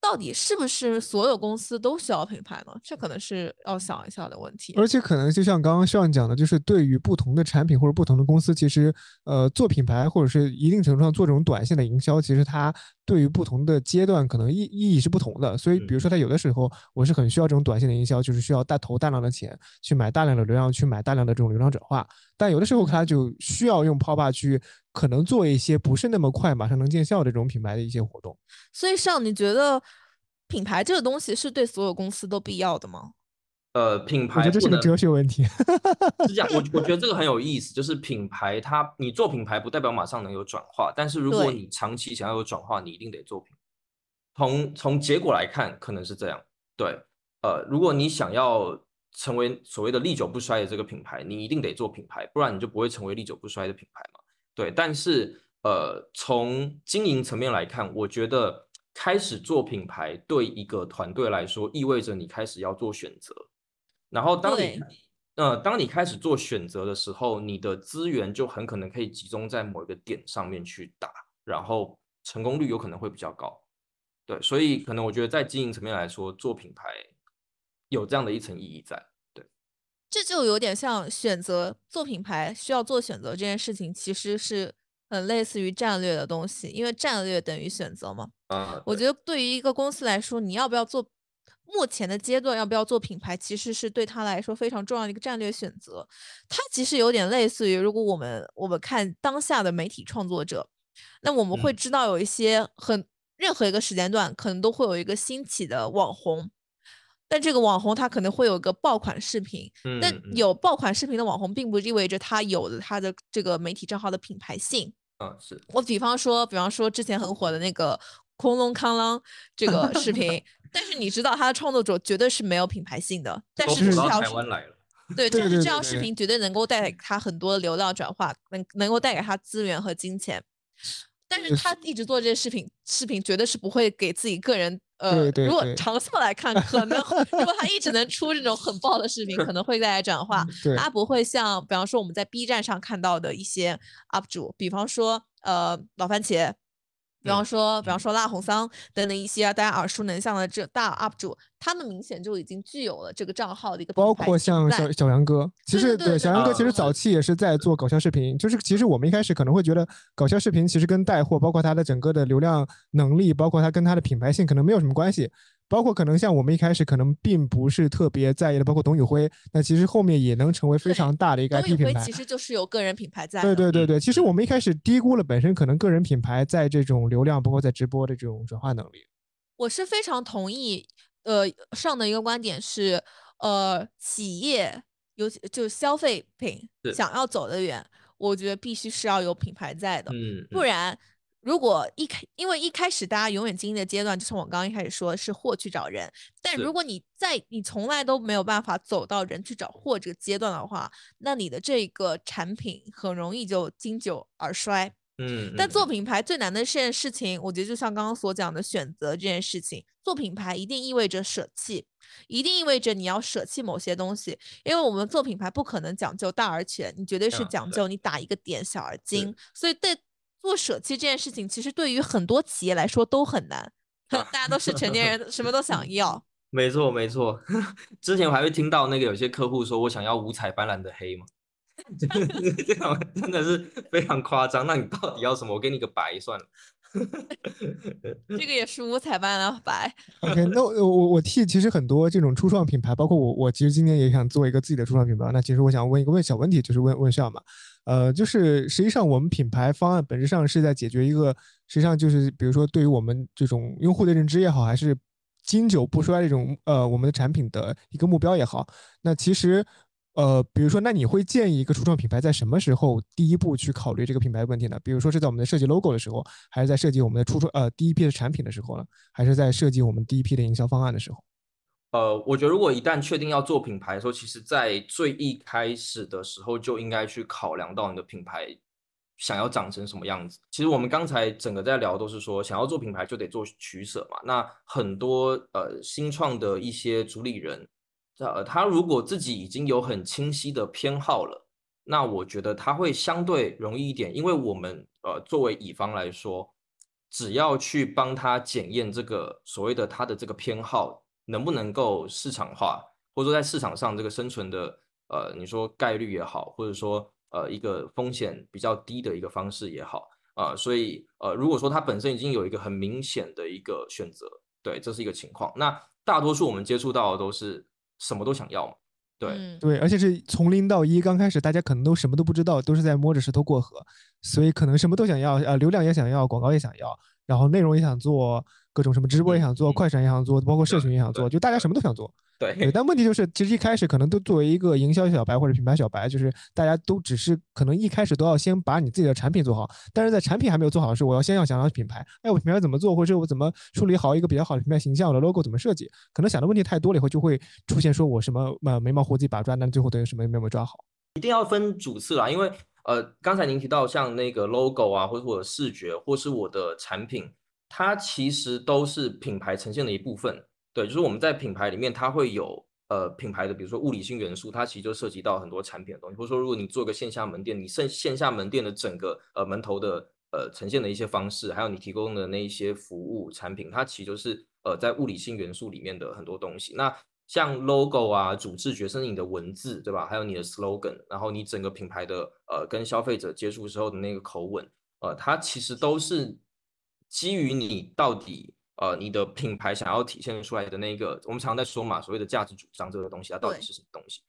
到底是不是所有公司都需要品牌呢？这可能是要想一下的问题。而且可能就像刚刚上讲的，就是对于不同的产品或者不同的公司，其实呃做品牌或者是一定程度上做这种短线的营销，其实它对于不同的阶段可能意意义是不同的。所以比如说它有的时候我是很需要这种短线的营销，就是需要大投大量的钱去买大量的流量，去买大量的这种流量转化。但有的时候它就需要用 pop up 去可能做一些不是那么快马上能见效的这种品牌的一些活动。所以上，你觉得品牌这个东西是对所有公司都必要的吗？呃，品我觉得这是个牌不能哲学问题。是这样，我 我觉得这个很有意思，就是品牌它你做品牌不代表马上能有转化，但是如果你长期想要有转化，你一定得做品。从从结果来看，可能是这样。对，呃，如果你想要成为所谓的历久不衰的这个品牌，你一定得做品牌，不然你就不会成为历久不衰的品牌嘛。对，但是呃，从经营层面来看，我觉得开始做品牌对一个团队来说，意味着你开始要做选择。然后当你对呃，当你开始做选择的时候，你的资源就很可能可以集中在某一个点上面去打，然后成功率有可能会比较高。对，所以可能我觉得在经营层面来说，做品牌有这样的一层意义在。对这就有点像选择做品牌需要做选择这件事情，其实是很类似于战略的东西，因为战略等于选择嘛。啊、我觉得对于一个公司来说，你要不要做目前的阶段要不要做品牌，其实是对他来说非常重要的一个战略选择。它其实有点类似于，如果我们我们看当下的媒体创作者，那我们会嗯知道有一些很任何一个时间段可能都会有一个兴起的网红。但这个网红他可能会有个爆款视频，但有爆款视频的网红，并不意味着他有了他的这个媒体账号的品牌性。嗯是我比方说，比方说之前很火的那个空隆康啷这个视频，但是你知道他的创作者绝对是没有品牌性的，但是这条视台湾来了。对，对对对但是这条视频绝对能够带给他很多的流量转化，能能够带给他资源和金钱。但是他一直做这些视频，视频绝对是不会给自己个人呃，如果长效来看，可能如果他一直能出这种很爆的视频，可能会带来转化。他不会像，比方说我们在 B 站上看到的一些 UP 主，比方说呃老番茄，比方嗯说比方嗯说辣红桑等等一些大家耳熟能详的这大 UP 主，他们明显就已经具有了这个账号的一个包括像小小杨哥，其实对小杨哥其实早期也是在做搞笑视频，就是其实我们一开始可能会觉得搞笑视频其实跟带货，包括它的整个的流量能力，包括它跟它的品牌性可能没有什么关系。包括可能像我们一开始可能并不是特别在意的，包括董宇辉，那其实后面也能成为非常大的一个董宇 IP 品牌辉其。实就是有个人品牌在对。对对对，其实嗯我们一开始低估了本身可能个人品牌在这种流量，包括在直播的这种转化能力。我是非常同意，呃，上的一个观点是，呃，企业尤其就消费品想要走得远，我觉得必须是要有品牌在的，嗯，不嗯然。如果一开，因为一开始大家永远经历的阶段，就从我刚刚一开始说是货去找人，但如果你在你从来都没有办法走到人去找货这个阶段的话，那你的这个产品很容易就经久而衰。嗯，但做品牌最难的这件事情，我觉得就像刚刚所讲的选择这件事情，做品牌一定意味着舍弃，一定意味着你要舍弃某些东西，因为我们做品牌不可能讲究大而全，你绝对是讲究你打一个点小而精，所以对做舍弃这件事情，其实对于很多企业来说都很难，大家都是成年人，什么都想要。没错没错。之前我还会听到那个有些客户说我想要五彩斑斓的黑嘛，这样真的是非常夸张。那你到底要什么？我给你个白算了。这个也是五彩斑斓白，OK，那我我我替其实很多这种初创品牌，包括我，我其实今年也想做一个自己的初创品牌。那其实我想问一个问小问题，就是问问笑嘛，呃，就是实际上我们品牌方案本质上是在解决一个，实际上就是比如说对于我们这种用户的认知也好，还是经久不衰这种呃我们的产品的一个目标也好，那其实。呃，比如说，那你会建议一个初创品牌在什么时候第一步去考虑这个品牌问题呢？比如说是在我们的设计 logo 的时候，还是在设计我们的初创呃第一批的产品的时候呢？还是在设计我们第一批的营销方案的时候？呃，我觉得如果一旦确定要做品牌的时候，其实在最一开始的时候就应该去考量到你的品牌想要长成什么样子。其实我们刚才整个在聊都是说，想要做品牌就得做取舍嘛。那很多呃新创的一些主理人，呃，他如果自己已经有很清晰的偏好了，那我觉得他会相对容易一点，因为我们呃作为乙方来说，只要去帮他检验这个所谓的他的这个偏好能不能够市场化，或者说在市场上这个生存的呃，你说概率也好，或者说呃一个风险比较低的一个方式也好，啊、所以呃如果说它本身已经有一个很明显的一个选择，对，这是一个情况。那大多数我们接触到的都是什么都想要嘛，对，嗯，对，而且是从零到一，刚开始大家可能都什么都不知道，都是在摸着石头过河，所以可能什么都想要，呃，流量也想要，广告也想要，然后内容也想做，各种什么直播也想做，快闪也想做，包括社群也想做，就大家什么都想做。对，对，但问题就是，其实一开始可能都作为一个营销小白或者品牌小白，就是大家都只是可能一开始都要先把你自己的产品做好，但是在产品还没有做好的时候，我要先要想想品牌，哎，我品牌怎么做，或者我怎么处理好一个比较好的品牌形象，我的 logo 怎么设计，可能想的问题太多了以后，就会出现说我什么呃眉毛胡子一把抓，但最后等于什么也没有抓好。一定要分主次啦，因为呃，刚才您提到像那个 logo 啊，或者我的视觉，或是我的产品，它其实都是品牌呈现的一部分。对，就是我们在品牌里面，它会有呃品牌的，比如说物理性元素，它其实就涉及到很多产品的东西。或者说，如果你做个线下门店，你线线下门店的整个呃门头的呃呈现的一些方式，还有你提供的那一些服务产品，它其实就是呃在物理性元素里面的很多东西。那像 logo 啊、主视觉，甚至你的文字，对吧？还有你的 slogan，然后你整个品牌的呃跟消费者接触时候的那个口吻，呃，它其实都是基于你到底呃你的品牌想要体现出来的那个，我们常常在说嘛，所谓的价值主张这个东西，它到底是什么东西？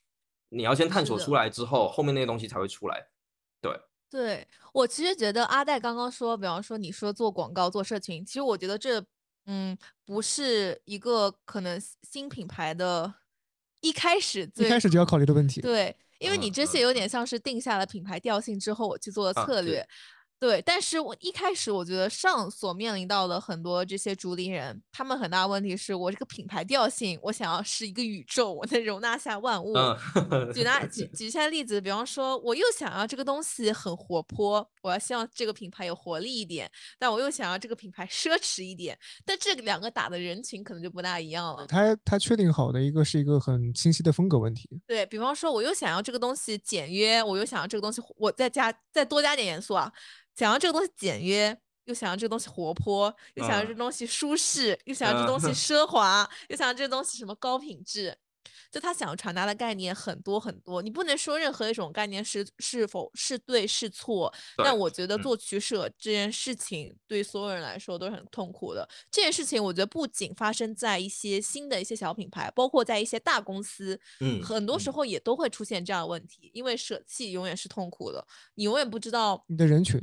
你要先探索出来之后，后面那些东西才会出来。对对，我其实觉得阿戴刚刚说，比方说你说做广告、做社群，其实我觉得这，嗯，不是一个可能新品牌的一开始一最开始就要考虑的问题。对，因为你嗯这些嗯有点像是定下了品牌调性之后，我去做的策略。对，但是我一开始我觉得上所面临到的很多这些竹林人，他们很大的问题是我这个品牌调性，我想要是一个宇宙，我能容纳下万物。嗯，举拿 举举一下例子，比方说，我又想要这个东西很活泼，我要希望这个品牌有活力一点，但我又想要这个品牌奢侈一点，但这两个打的人群可能就不大一样了。他他确定好的一个是一个很清晰的风格问题。对比方说，我又想要这个东西简约，我又想要这个东西，我再加再多加点元素啊。想要这个东西简约，又想要这个东西活泼，又想要这东西舒适，又想要这东西 奢华，又想要这东西什么高品质，就他想要传达的概念很多很多。你不能说任何一种概念是是否是对是错，但我觉得做取舍这件事情对所有人来说都是很痛苦的。这件事情我觉得不仅发生在一些新的一些小品牌，包括在一些大公司，嗯，很多时候也都会出现这样的问题。因为舍弃永远是痛苦的，你永远不知道你的人群。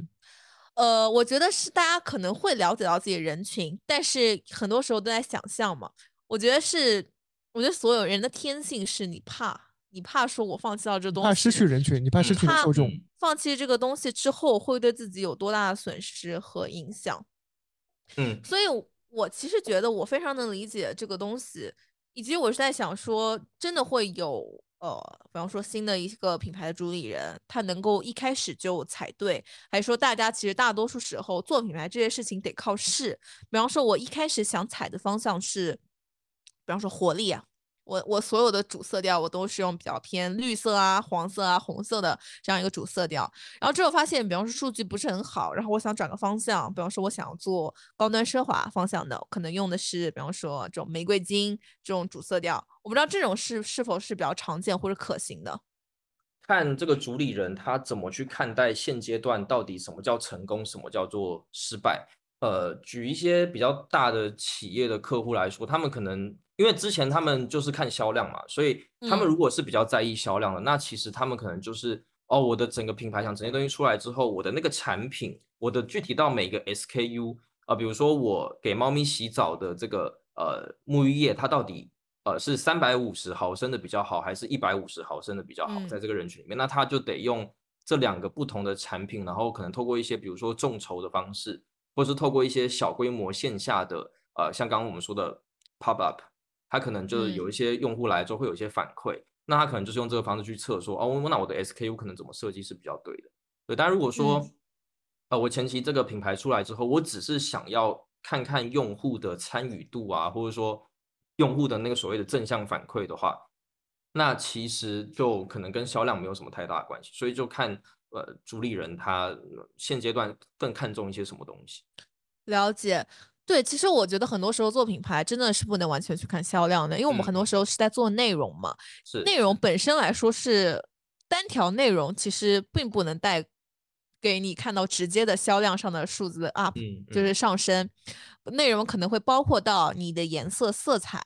呃，我觉得是大家可能会了解到自己的人群，但是很多时候都在想象嘛。我觉得是，我觉得所有人的天性是你怕，你怕说我放弃到这东西，怕失去人群，你怕失去受众，放弃这个东西之后会对自己有多大的损失和影响。嗯，所以我其实觉得我非常能理解这个东西，以及我是在想说，真的会有。呃，比方说新的一个品牌的主理人，他能够一开始就踩对，还是说大家其实大多数时候做品牌这些事情得靠试。比方说，我一开始想踩的方向是，比方说活力啊。我我所有的主色调我都是用比较偏绿色啊、黄色啊、红色的这样一个主色调，然后之后发现，比方说数据不是很好，然后我想转个方向，比方说我想要做高端奢华方向的，可能用的是比方说这种玫瑰金这种主色调，我不知道这种是是否是比较常见或者可行的。看这个主理人他怎么去看待现阶段到底什么叫成功，什么叫做失败。呃，举一些比较大的企业的客户来说，他们可能。因为之前他们就是看销量嘛，所以他们如果是比较在意销量的，那其实他们可能就是哦，我的整个品牌想整些东西出来之后，我的那个产品，我的具体到每个 SKU 啊，比如说我给猫咪洗澡的这个呃沐浴液，它到底呃是三百五十毫升的比较好，还是一百五十毫升的比较好？在这个人群里面，那他就得用这两个不同的产品，然后可能透过一些比如说众筹的方式，或是透过一些小规模线下的呃，像刚刚我们说的 pop up。他可能就是有一些用户来之后会有一些反馈，那他可能就是用这个方式去测说，哦，那我的 SKU 可能怎么设计是比较对的。对，但如果说，呃，我前期这个品牌出来之后，我只是想要看看用户的参与度啊，或者说用户的那个所谓的正向反馈的话，那其实就可能跟销量没有什么太大的关系。所以就看呃主理人他现阶段更看重一些什么东西。了解。对，其实我觉得很多时候做品牌真的是不能完全去看销量的，因为我们很多时候是在做内容嘛。是内容本身来说是单条内容，其实并不能带给你看到直接的销量上的数字 up，就是上升。内容可能会包括到你的颜色、色彩。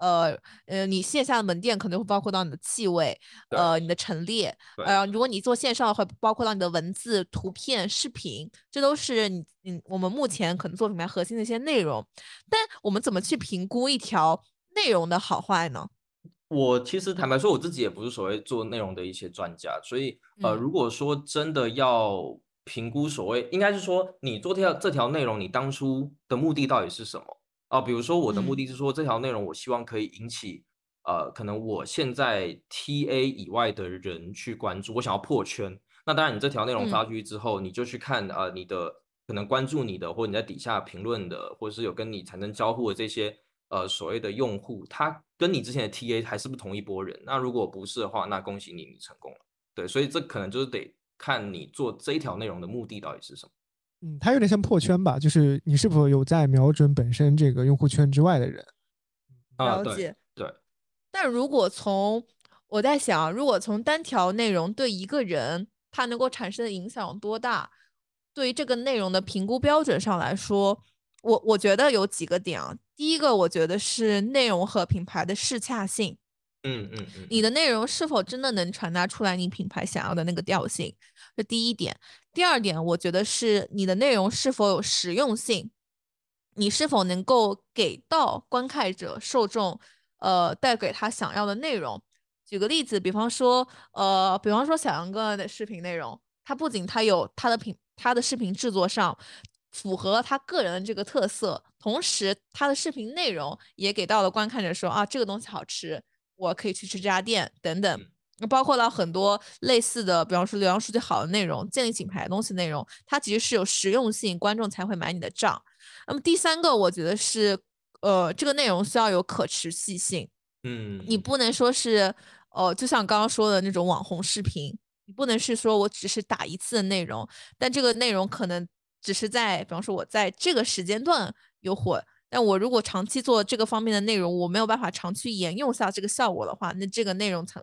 呃呃，你线下的门店可能会包括到你的气味，呃，你的陈列，呃，如果你做线上的话，包括到你的文字、图片、视频，这都是你你我们目前可能做品牌核心的一些内容。但我们怎么去评估一条内容的好坏呢？我其实坦白说，我自己也不是所谓做内容的一些专家，所以呃，如果说真的要评估所谓，应该是说你做这条这条内容，你当初的目的到底是什么？啊，比如说我的目的是说这条内容，我希望可以引起呃，可能我现在 T A 以外的人去关注，我想要破圈。那当然，你这条内容发出去之后，你就去看呃，你的可能关注你的，或者你在底下评论的，或者是有跟你产生交互的这些呃所谓的用户，他跟你之前的 T A 还是不同一波人。那如果不是的话，那恭喜你，你成功了。对，所以这可能就是得看你做这一条内容的目的到底是什么。嗯，它有点像破圈吧，就是你是否有在瞄准本身这个用户圈之外的人。了解，对。但如果从我在想，如果从单条内容对一个人他能够产生的影响有多大，对于这个内容的评估标准上来说，我我觉得有几个点啊。第一个，我觉得是内容和品牌的适恰性。嗯嗯嗯，你的内容是否真的能传达出来你品牌想要的那个调性？这第一点。第二点，我觉得是你的内容是否有实用性，你是否能够给到观看者、受众，呃，带给他想要的内容。举个例子，比方说，呃，比方说小杨哥的视频内容，他不仅他有他的品。他的视频制作上符合他个人的这个特色，同时他的视频内容也给到了观看者说啊，这个东西好吃，我可以去吃这家店等等。包括了很多类似的，比方说流量数据好的内容，建立品牌的东西内容，它其实是有实用性，观众才会买你的账。那么第三个，我觉得是，呃，这个内容需要有可持续性。嗯，你不能说是，呃，就像刚刚说的那种网红视频，你不能是说我只是打一次的内容，但这个内容可能只是在，比方说我在这个时间段有火，但我如果长期做这个方面的内容，我没有办法长期沿用下这个效果的话，那这个内容层。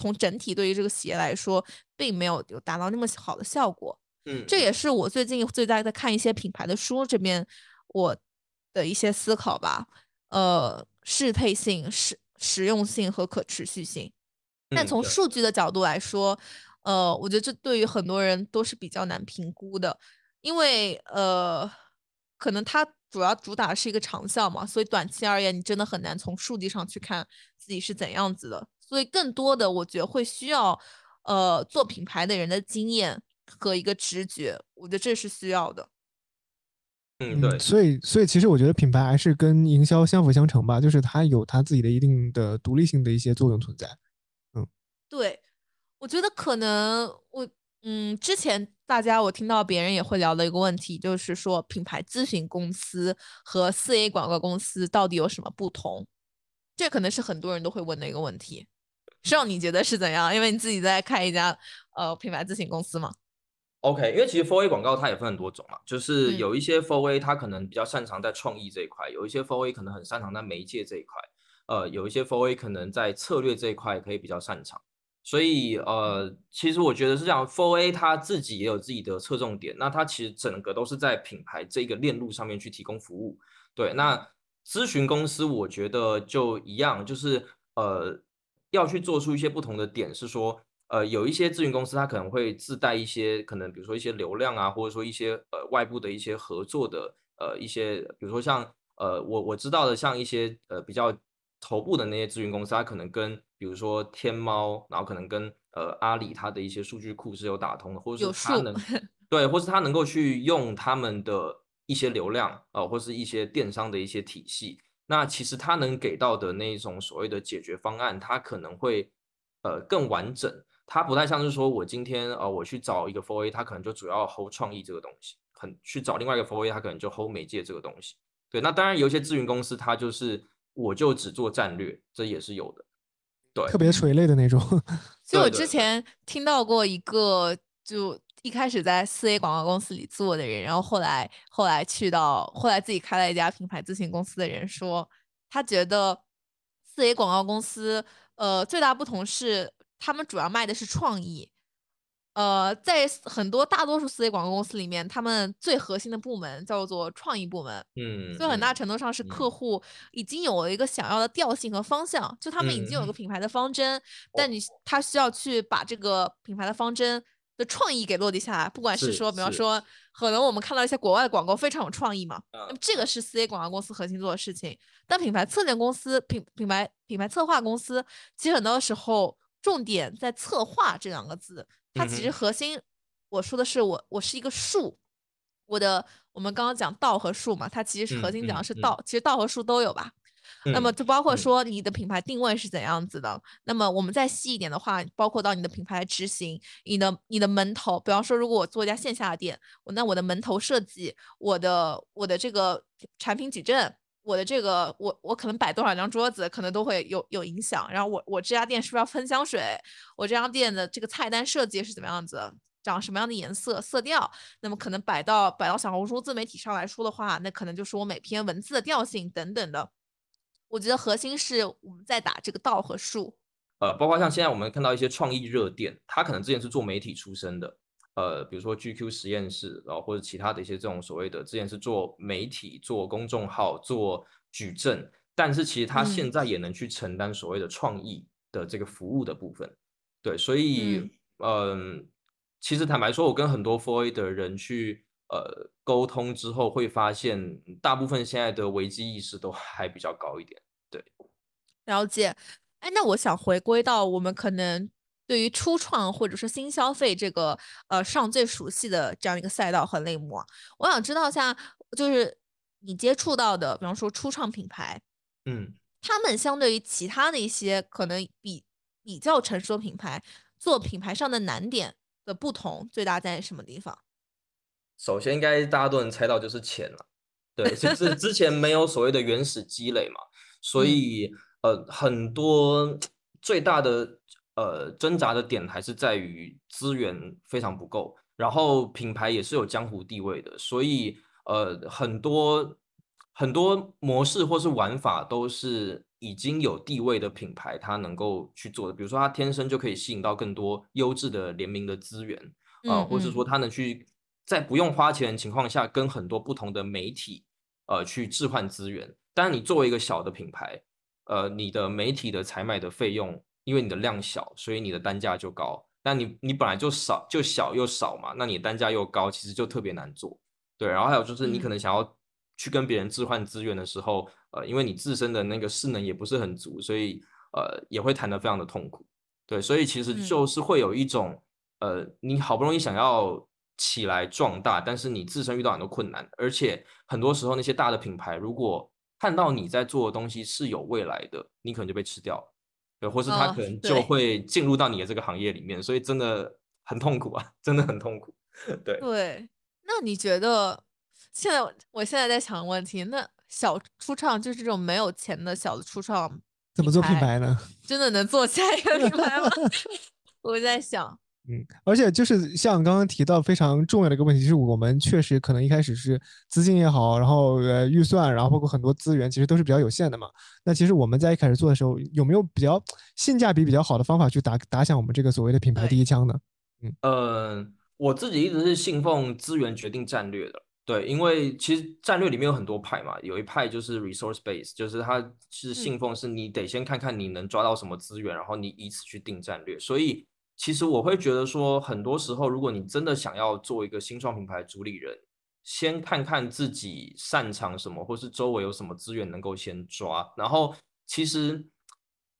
从整体对于这个企业来说，并没有有达到那么好的效果。嗯，这也是我最近最大在看一些品牌的书这边我的一些思考吧。呃，适配性、实实用性和可持续性。但从数据的角度来说，呃，我觉得这对于很多人都是比较难评估的，因为呃，可能它主要主打的是一个长效嘛，所以短期而言，你真的很难从数据上去看自己是怎样子的。所以，更多的我觉得会需要，呃，做品牌的人的经验和一个直觉，我觉得这是需要的。嗯，对。所以，所以其实我觉得品牌还是跟营销相辅相成吧，就是它有它自己的一定的独立性的一些作用存在。嗯，对，我觉得可能我，嗯，之前大家我听到别人也会聊的一个问题，就是说品牌咨询公司和四 A 广告公司到底有什么不同？这可能是很多人都会问的一个问题。让你觉得是怎样？因为你自己在开一家呃品牌咨询公司嘛。OK，因为其实 Four A 广告它也分很多种嘛，就是有一些 Four A 它可能比较擅长在创意这一块，有一些 Four A 可能很擅长在媒介这一块，呃，有一些 Four A 可能在策略这一块可以比较擅长。所以呃，其实我觉得是这样，Four A 它自己也有自己的侧重点，那它其实整个都是在品牌这个链路上面去提供服务。对，那咨询公司我觉得就一样，就是呃。要去做出一些不同的点，是说，呃，有一些咨询公司它可能会自带一些可能，比如说一些流量啊，或者说一些呃外部的一些合作的呃一些，比如说像呃我我知道的像一些呃比较头部的那些咨询公司，它可能跟比如说天猫，然后可能跟呃阿里它的一些数据库是有打通的，或者是它能 对，或是它能够去用他们的一些流量啊，或是一些电商的一些体系。那其实他能给到的那一种所谓的解决方案，它可能会呃更完整，它不太像是说我今天呃我去找一个 f o r A，他可能就主要 hold 创意这个东西，很去找另外一个 f o r A，他可能就 hold 媒介这个东西。对，那当然有一些咨询公司，它就是我就只做战略，这也是有的。对，特别垂类的那种。就我之前听到过一个就。一开始在四 A 广告公司里做的人，然后后来后来去到后来自己开了一家品牌咨询公司的人说，他觉得四 A 广告公司呃最大不同是他们主要卖的是创意，呃在很多大多数四 A 广告公司里面，他们最核心的部门叫做创意部门，嗯，所以很大程度上是客户已经有了一个想要的调性和方向，就他们已经有个品牌的方针，但你他需要去把这个品牌的方针。的创意给落地下来，不管是说，比方说，可能我们看到一些国外的广告非常有创意嘛，那么这个是四 A 广告公司核心做的事情。但品牌策略公司、品品牌品牌策划公司，其实很多时候重点在策划这两个字，它其实核心，我说的是我我是一个树，我的我们刚刚讲道和术嘛，它其实是核心讲的是道，其实道和术都有吧。那么就包括说你的品牌定位是怎样子的。那么我们再细一点的话，包括到你的品牌执行，你的你的门头，比方说如果我做一家线下的店，我那我的门头设计，我的我的这个产品矩阵，我的这个我我可能摆多少张桌子，可能都会有有影响。然后我我这家店是不是要喷香水？我这家店的这个菜单设计是怎么样子？长什么样的颜色色调？那么可能摆到摆到小红书自媒体上来说的话，那可能就是我每篇文字的调性等等的。我觉得核心是我们在打这个道和术，呃，包括像现在我们看到一些创意热店，他可能之前是做媒体出身的，呃，比如说 GQ 实验室，然后或者其他的一些这种所谓的之前是做媒体、做公众号、做矩阵，但是其实他现在也能去承担所谓的创意的这个服务的部分，对，所以，嗯，其实坦白说，我跟很多 Four A 的人去。呃，沟通之后会发现，大部分现在的危机意识都还比较高一点。对，了解。哎，那我想回归到我们可能对于初创或者是新消费这个呃上最熟悉的这样一个赛道和类目啊，我想知道一下，就是你接触到的，比方说初创品牌，嗯，他们相对于其他的一些可能比比较成熟的品牌，做品牌上的难点的不同，最大在什么地方？首先应该大家都能猜到就是钱了，对，就是之前没有所谓的原始积累嘛，所以呃很多最大的呃挣扎的点还是在于资源非常不够，然后品牌也是有江湖地位的，所以呃很多很多模式或是玩法都是已经有地位的品牌它能够去做的，比如说它天生就可以吸引到更多优质的联名的资源啊、或是说它能去在不用花钱的情况下跟很多不同的媒体呃去置换资源。当然，你作为一个小的品牌，呃，你的媒体的采买的费用，因为你的量小，所以你的单价就高。那你你本来就少就小又少嘛，那你单价又高，其实就特别难做。对，然后还有就是你可嗯能想要去跟别人置换资源的时候，呃，因为你自身的那个势能也不是很足，所以呃也会谈得非常的痛苦。对，所以其实嗯就是会有一种，呃，你好不容易想要起来壮大，但是你自身遇到很多困难，而且很多时候那些大的品牌如果看到你在做的东西是有未来的，你可能就被吃掉了，对，或是他哦可能就会进入到你的这个行业里面，所以真的很痛苦啊，真的很痛苦。对，对，那你觉得现在我现在在想问题，那小初创就是这种没有钱的小的初创，怎么做品牌呢？真的能做下一个品牌吗？我在想，嗯，而且就是像刚刚提到非常重要的一个问题，就是我们确实可能一开始是资金也好，然后呃预算，然后包括很多资源，其实都是比较有限的嘛。那其实我们在一开始做的时候，有没有比较性价比比较好的方法去打打响我们这个所谓的品牌第一枪呢？嗯呃，我自己一直是信奉资源决定战略的，对，因为其实战略里面有很多派嘛，有一派就是 resource base，就是它是信奉是你得先看看你能抓到什么资源，然后你以此去定战略。所以其实我会觉得说，很多时候如果你真的想要做一个新创品牌主理人，先看看自己擅长什么，或是周围有什么资源能够先抓，然后其实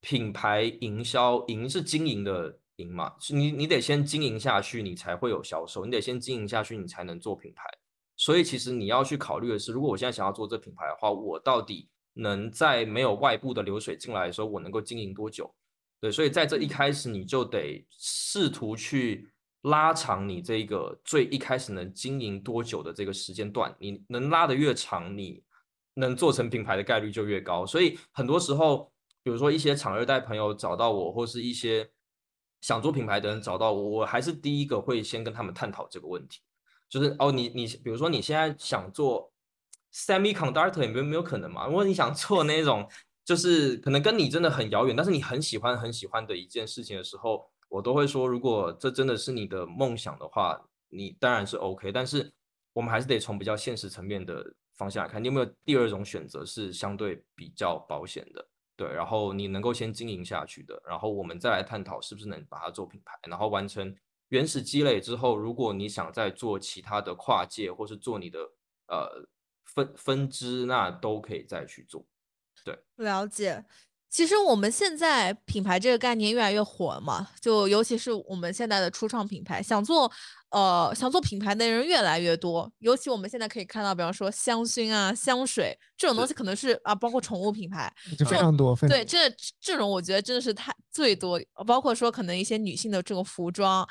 品牌营销营是经营的营嘛，是你你得先经营下去，你才会有销售，你得先经营下去，你才能做品牌。所以其实你要去考虑的是，如果我现在想要做这品牌的话，我到底能在没有外部的流水进来的时候，我能够经营多久？对，所以在这一开始你就得试图去拉长你这个最一开始能经营多久的这个时间段，你能拉得越长，你能做成品牌的概率就越高。所以很多时候，比如说一些厂二代朋友找到我，或是一些想做品牌的人找到我，我还是第一个会先跟他们探讨这个问题，就是哦，你你比如说你现在想做 semiconductor 有没有没有可能嘛？如果你想做那种就是可能跟你真的很遥远，但是你很喜欢很喜欢的一件事情的时候，我都会说，如果这真的是你的梦想的话，你当然是 OK，但是我们还是得从比较现实层面的方向来看，你有没有第二种选择是相对比较保险的？对，然后你能够先经营下去的，然后我们再来探讨是不是能把它做品牌，然后完成原始积累之后，如果你想再做其他的跨界或是做你的呃分分支，那都可以再去做。了解。其实我们现在品牌这个概念越来越火了嘛，就尤其是我们现在的初创品牌，想做呃想做品牌的人越来越多。尤其我们现在可以看到，比方说香薰啊、香水这种东西，可能是啊，包括宠物品牌，就非常多，对，这这种我觉得真的是太最多，包括说可能一些女性的这种服装，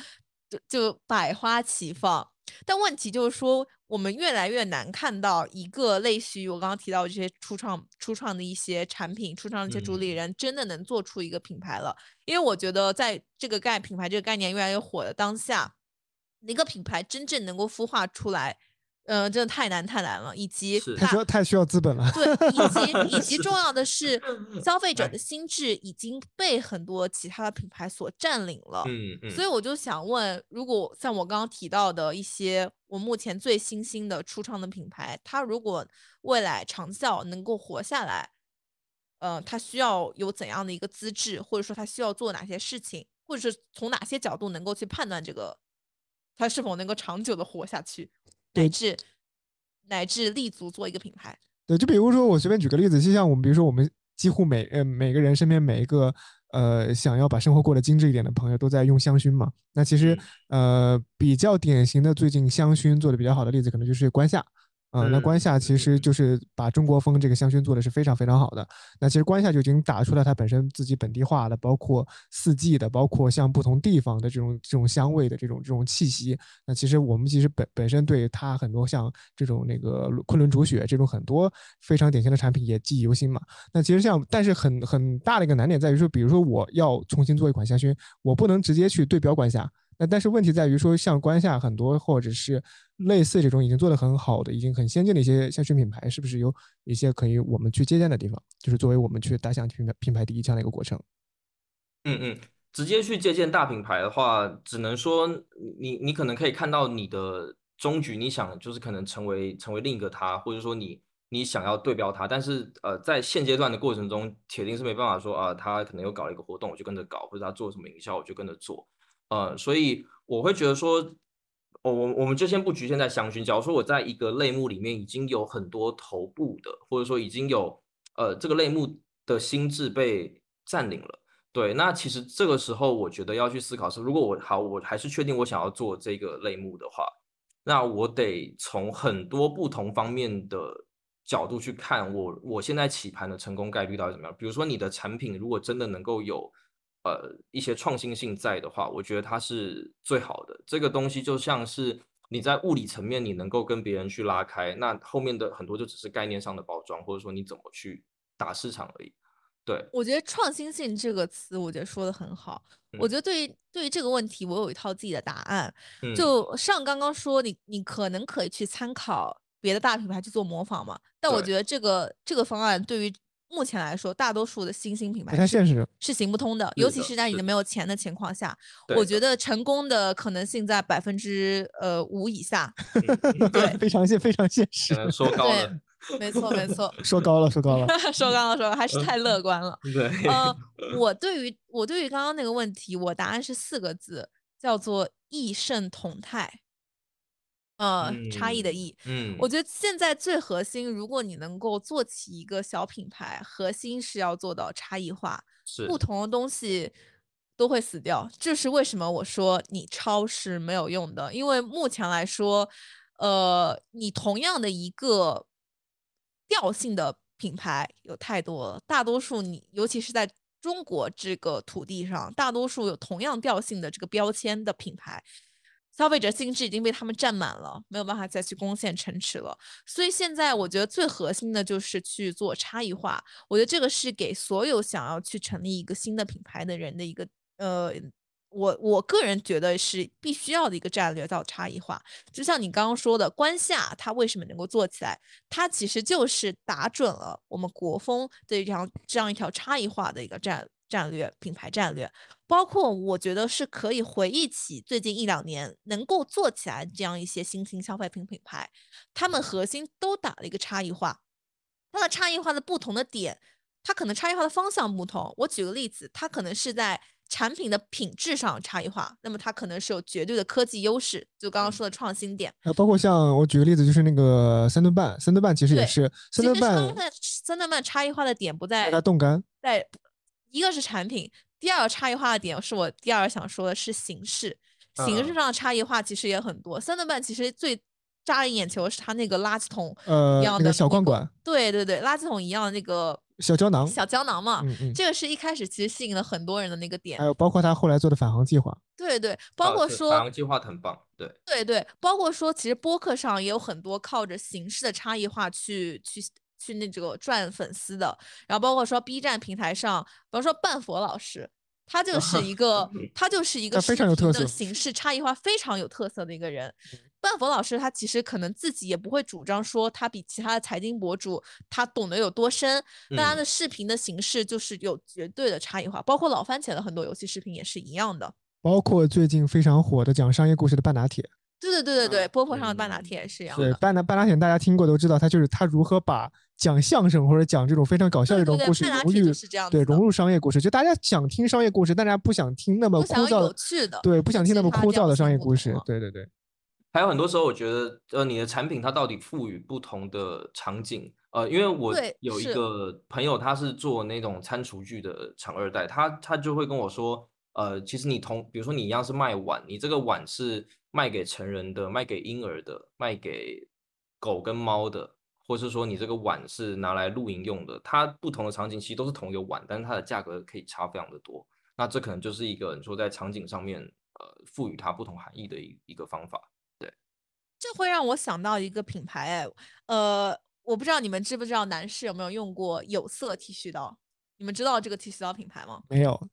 就就百花齐放。但问题就是说，我们越来越难看到一个类似于我刚刚提到的这些初创、初创的一些产品、初创的一些主理嗯人，真的能做出一个品牌了。因为我觉得，在这个概品牌这个概念越来越火的当下，一个品牌真正能够孵化出来，呃，真的太难太难了，以及是太需要太需要资本了。对，以及以及 重要的是，消费者哎的心智已经被很多其他的品牌所占领了。嗯嗯，所以我就想问，如果像我刚刚提到的一些我目前最新兴的初创的品牌，它如果未来长效能够活下来，呃，它需要有怎样的一个资质，或者说它需要做哪些事情，或者是从哪些角度能够去判断这个它是否能够长久的活下去，乃对至乃至立足做一个品牌。对，就比如说我随便举个例子，就像我们比如说我们几乎每呃每个人身边每一个呃想要把生活过得精致一点的朋友都在用香薰嘛。那其实呃比较典型的最近香薰做的比较好的例子，可能就是关夏。嗯，那关下其实就是把中国风这个香薰做的是非常非常好的。那其实关下就已经打出了它本身自己本地化的，包括四季的，包括像不同地方的这种这种香味的这种这种气息。那其实我们其实本本身对它很多像这种那个昆仑竹雪这种很多非常典型的产品也记忆犹新嘛。那其实像但是很很大的一个难点在于说，比如说我要重新做一款香薰，我不能直接去对标关夏。那但是问题在于说，像关夏很多或者是类似这种已经做得很好的、已经很先进的一些香薰品牌，是不是有一些可以我们去借鉴的地方？就是作为我们去打响品牌品牌第一枪的一个过程。嗯嗯，直接去借鉴大品牌的话，只能说你你可能可以看到你的终局，你想就是可能成为成为另一个他，或者说你你想要对标他，但是呃，在现阶段的过程中，铁定是没办法说啊，他可能又搞了一个活动，我就跟着搞，或者他做什么营销，我就跟着做。呃，所以我会觉得说，我我我们就先不局限在香薰。假如说我在一个类目里面已经有很多头部的，或者说已经有呃这个类目的心智被占领了，对，那其实这个时候我觉得要去思考是，如果我好，我还是确定我想要做这个类目的话，那我得从很多不同方面的角度去看我我现在起盘的成功概率到底怎么样。比如说你的产品如果真的能够有。呃，一些创新性在的话，我觉得它是最好的。这个东西就像是你在物理层面，你能够跟别人去拉开，那后面的很多就只是概念上的包装，或者说你怎么去打市场而已。对，我觉得创新性这个词，我觉得说的很好。我觉得对于对于这个问题，我有一套自己的答案。就上刚刚说，你你可能可以去参考别的大品牌去做模仿嘛，但我觉得这个这个方案对于。目前来说，大多数的新兴品牌不太现实，是行不通的。尤其是在你没有钱的情况下，我觉得成功的可能性在百分之呃五以下。对，非常现非常现实。说高了，没错没错。说高了说高了，说高了说还是太乐观了。对。呃，我对于我对于刚刚那个问题，我答案是四个字，叫做异胜同泰。呃，差异的异，嗯，我觉得现在最核心，如果你能够做起一个小品牌，核心是要做到差异化，是不同的东西都会死掉。这是为什么我说你抄是没有用的，因为目前来说，呃，你同样的一个调性的品牌有太多了，大多数你尤其是在中国这个土地上，大多数有同样调性的这个标签的品牌。消费者心智已经被他们占满了，没有办法再去攻陷城池了。所以现在我觉得最核心的就是去做差异化。我觉得这个是给所有想要去成立一个新的品牌的人的一个呃，我我个人觉得是必须要的一个战略，叫差异化。就像你刚刚说的，关夏它为什么能够做起来？它其实就是打准了我们国风的一条这样一条差异化的一个战战略品牌战略。包括我觉得是可以回忆起最近一两年能够做起来这样一些新兴消费品品牌，他们核心都打了一个差异化，它的差异化的不同的点，它可能差异化的方向不同。我举个例子，它可能是在产品的品质上差异化，那么它可能是有绝对的科技优势，就刚刚说的创新点。还包括像我举个例子，就是那个三顿半，三顿半其实也是三顿半。三顿半差异化的点不在它冻干，在一个是产品。第二个差异化的点是我第二想说的是形式，形式上的差异化其实也很多。三顿半其实最扎人眼球是它那个垃圾桶一样的小罐罐，对对对，垃圾桶一样的那个小胶囊，小胶囊嘛，这个是一开始其实吸引了很多人的那个点。还有包括他后来做的返航计划，对对，包括说返航计划很棒，对对对，包括说其实播客上也有很多靠着形式的差异化去去。去那个赚粉丝的，然后包括说 B 站平台上，比方说半佛老师，他就是一个，他就是一个非常有特色形式差异化非常有特色的一个人。半佛老师他其实可能自己也不会主张说他比其他的财经博主他懂得有多深，但他的视频的形式就是有绝对的差异化，包括老番茄的很多游戏视频也是一样的，包括最近非常火的讲商业故事的半打铁。对对对对对，波波上的半打铁也是一样。对半拿半打铁，大家听过都知道，他就是他如何把讲相声或者讲这种非常搞笑的这种故事融入，对融入商业故事。就大家想听商业故事，大家不想听那么枯燥的，对，不想听那么枯燥的商业故事。对对对。还有很多时候，我觉得呃，你的产品它到底赋予不同的场景，呃，因为我有一个朋友，他是做那种餐厨具的厂二代，他他就会跟我说，呃，其实你同，比如说你一样是卖碗，你这个碗是卖给成人的，卖给婴儿的，卖给狗跟猫的，或是说你这个碗是拿来露营用的，它不同的场景其实都是同一个碗，但是它的价格可以差非常的多。那这可能就是一个你说在场景上面，呃，赋予它不同含义的一一个方法。对这会让我想到一个品牌，哎，呃，我不知道你们知不知道男士有没有用过有色剃须刀？你们知道这个剃须刀品牌吗？没有，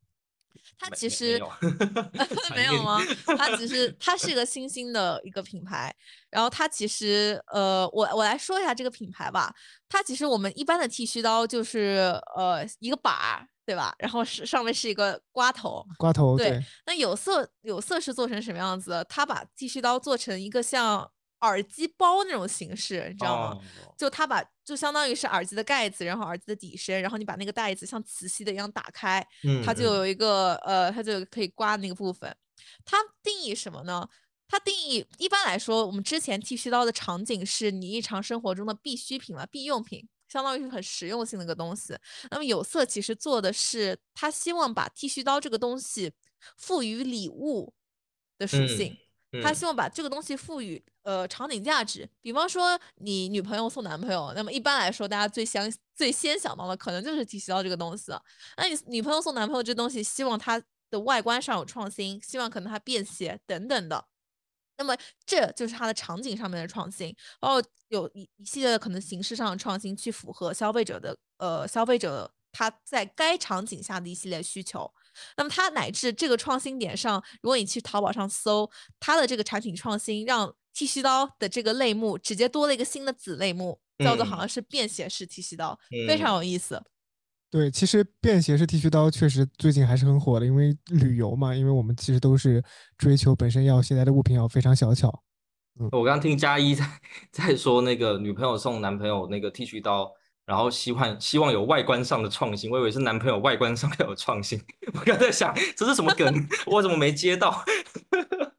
它其实有 没有吗？它只是 它是一个新兴的一个品牌，然后它其实呃，我我来说一下这个品牌吧。它其实我们一般的剃须刀就是呃一个把儿，对吧？然后是上面是一个刮头，刮头对，那有色有色是做成什么样子的？它把剃须刀做成一个像耳机包那种形式，你知道吗？哦就它把就相当于是耳机的盖子，然后耳机的底身，然后你把那个袋子像磁吸的一样打开，它就嗯有一个呃，它就可以刮的那个部分。它定义什么呢？它定义一般来说，我们之前剃须刀的场景是你日常生活中的必需品嘛，必用品，相当于是很实用性的一个东西。那么有色其实做的是，他希望把剃须刀这个东西赋予礼物的属性。他嗯希望把这个东西赋予呃场景价值，比方说你女朋友送男朋友，那么一般来说，大家最相最先想到的可能就是剃须刀这个东西。那你女朋友送男朋友这东西，希望它的外观上有创新，希望可能它便携等等的。那么这就是它的场景上面的创新，包括有一一系列的可能形式上的创新，去符合消费者的呃消费者他在该场景下的一系列需求。那么它乃至这个创新点上，如果你去淘宝上搜它的这个产品创新，让剃须刀的这个类目直接多了一个新的子类目，叫做好嗯像是便携式剃须刀，非常有意思。对，其实便携式剃须刀确实最近还是很火的，因为旅游嘛，因为我们其实都是追求本身要携带的物品要非常小巧。我刚刚听佳一在 在说那个女朋友送男朋友那个剃须刀，然后希望希望有外观上的创新，我以为是男朋友外观上要有创新。我刚在想这是什么梗，我怎么没接到？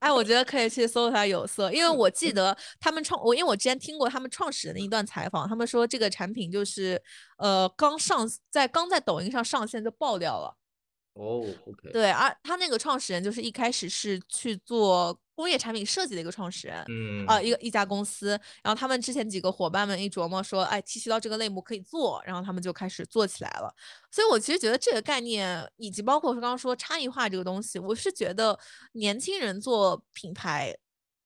哎，我觉得可以去搜一下有色，因为我记得他们创我，因为我之前听过他们创始人的一段采访，他们说这个产品就是呃刚上在刚在抖音上上线就爆掉了。哦，OK，对，而他那个创始人就是一开始是去做工业产品设计的一个创始人，嗯啊、一个一家公司，然后他们之前几个伙伴们一琢磨说，哎，剃须刀这个类目可以做，然后他们就开始做起来了。所以我其实觉得这个概念，以及包括刚刚说差异化这个东西，我是觉得年轻人做品牌，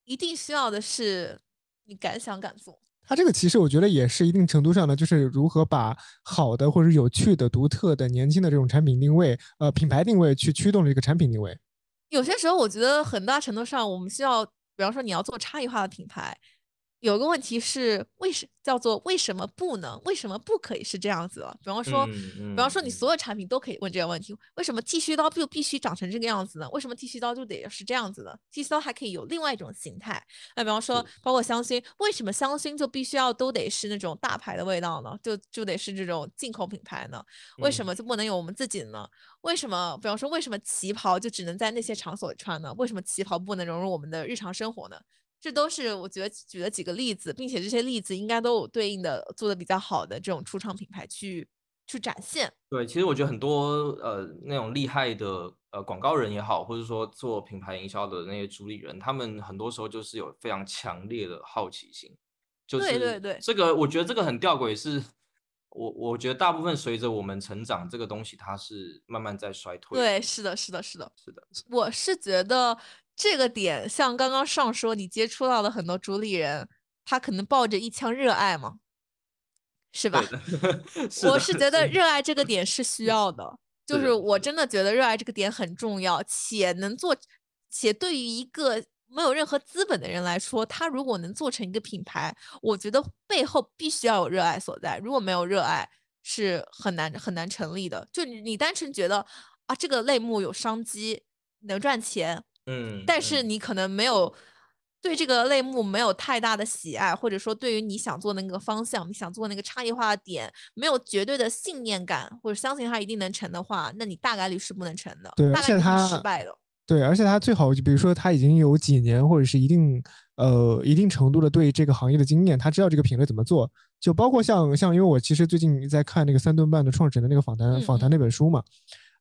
一定需要的是你敢想敢做。它这个其实我觉得也是一定程度上的，就是如何把好的或者有趣的、独特的、年轻的这种产品定位，呃，品牌定位去驱动这个产品定位。有些时候，我觉得很大程度上，我们需要，比方说你要做差异化的品牌，有个问题是为什叫做为什么不能？为什么不可以是这样子了？比方说，嗯比方说你嗯所有产品都可以问这个问题：为什么剃须刀就必须长成这个样子呢？为什么剃须刀就得是这样子呢？剃须刀还可以有另外一种形态。那比方说，包括香薰，为什么香薰就必须要都得是那种大牌的味道呢？就就得是这种进口品牌呢？为什嗯么就不能有我们自己呢？为什么，比方说，为什么旗袍就只能在那些场所穿呢？为什么旗袍不能融入我们的日常生活呢？这都是我觉得举了几个例子，并且这些例子应该都有对应的做的比较好的这种初创品牌去去展现。对，其实我觉得很多呃那种厉害的呃广告人也好，或者说做品牌营销的那些主理人，他们很多时候就是有非常强烈的好奇心，就是对对对这个我觉得这个很吊诡是，我我觉得大部分随着我们成长，这个东西它是慢慢在衰退。对，是的，是的，是的。是的，我是觉得这个点，像刚刚上说，你接触到的很多主理人，他可能抱着一腔热爱嘛，是吧？是我是觉得热爱这个点是需要的，就是我真的觉得热爱这个点很重要，且能做，且对于一个没有任何资本的人来说，他如果能做成一个品牌，我觉得背后必须要有热爱所在，如果没有热爱，是很难很难成立的。就你你单纯觉得啊，这个类目有商机，能赚钱，嗯，但是嗯你可能没有对这个类目没有太大的喜爱，或者说对于你想做的那个方向，你想做那个差异化的点，没有绝对的信念感，或者相信它一定能成的话，那你大概率是不能成的，对而且它失败的。对，而且它最好就比如说他已经有几年或者是一定呃一定程度的对这个行业的经验，他知道这个品类怎么做，就包括像像，因为我其实最近在看那个三顿半的创始人的那个访谈嗯访谈那本书嘛，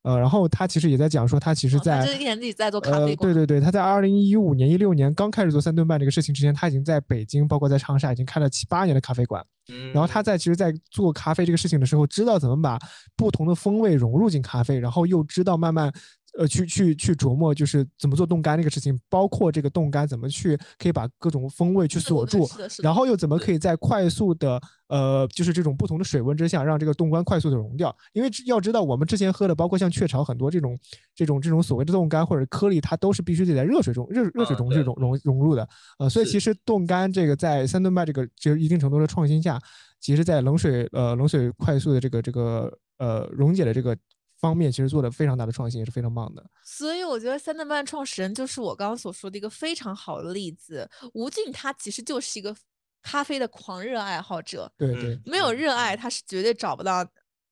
呃，然后他其实也在讲说，他其实在这一年自己在做咖呃，啡馆，对对对，他在二零一五年、一六年刚开始做三顿半这个事情之前，他已经在北京，包括在长沙已经开了七八年的咖啡馆。嗯然后他在其实，在做咖啡这个事情的时候，知道怎么把不同的风味融入进咖啡，然后又知道慢慢。呃，去去去琢磨，就是怎么做冻干这个事情，包括这个冻干怎么去可以把各种风味去锁住然后又怎么可以在快速的呃，就是这种不同的水温之下，让这个冻干快速的溶掉。因为要知道，我们之前喝的，包括像雀巢很多这种这种这种所谓的冻干或者颗粒，它都是必须得在热水中热热水中去融融融入的。呃，所以其实冻干这个在三顿半这个就一定程度的创新下，其实在冷水呃冷水快速的这个这个呃溶解的这个方面，其实做的非常大的创新，也是非常棒的。所以我觉得三顿半创始人就是我刚刚所说的一个非常好的例子。吴俊他其实就是一个咖啡的狂热爱好者，对嗯对，没有热爱他是绝对找不到。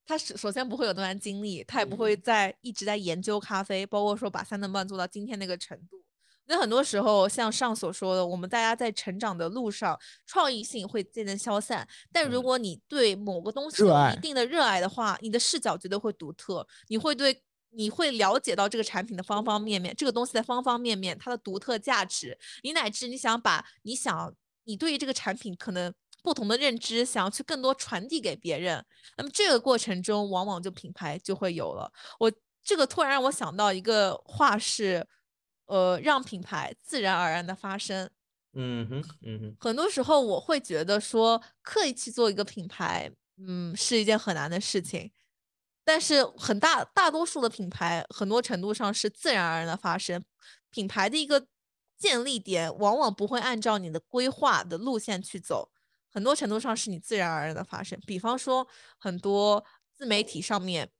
他是首先不会有那段经历，他也不会嗯在一直在研究咖啡，包括说把三顿半做到今天那个程度。那很多时候，像上所说的，我们大家在成长的路上，创意性会渐渐消散。但如嗯。果你对某个东西有一定的热爱的话，你的视角绝对会独特，你会对你会了解到这个产品的方方面面，这个东西的方方面面，它的独特价值，你乃至你想把你想你对于这个产品可能不同的认知，想要去更多传递给别人，那么这个过程中，往往就品牌就会有了。我这个突然让我想到一个话是，呃，让品牌自然而然的发生。嗯哼嗯哼很多时候我会觉得说，刻意去做一个品牌，嗯，是一件很难的事情。但是很大大多数的品牌，很多程度上是自然而然的发生。品牌的一个建立点，往往不会按照你的规划的路线去走，很多程度上是你自然而然的发生。比方说，很多自媒体上面，是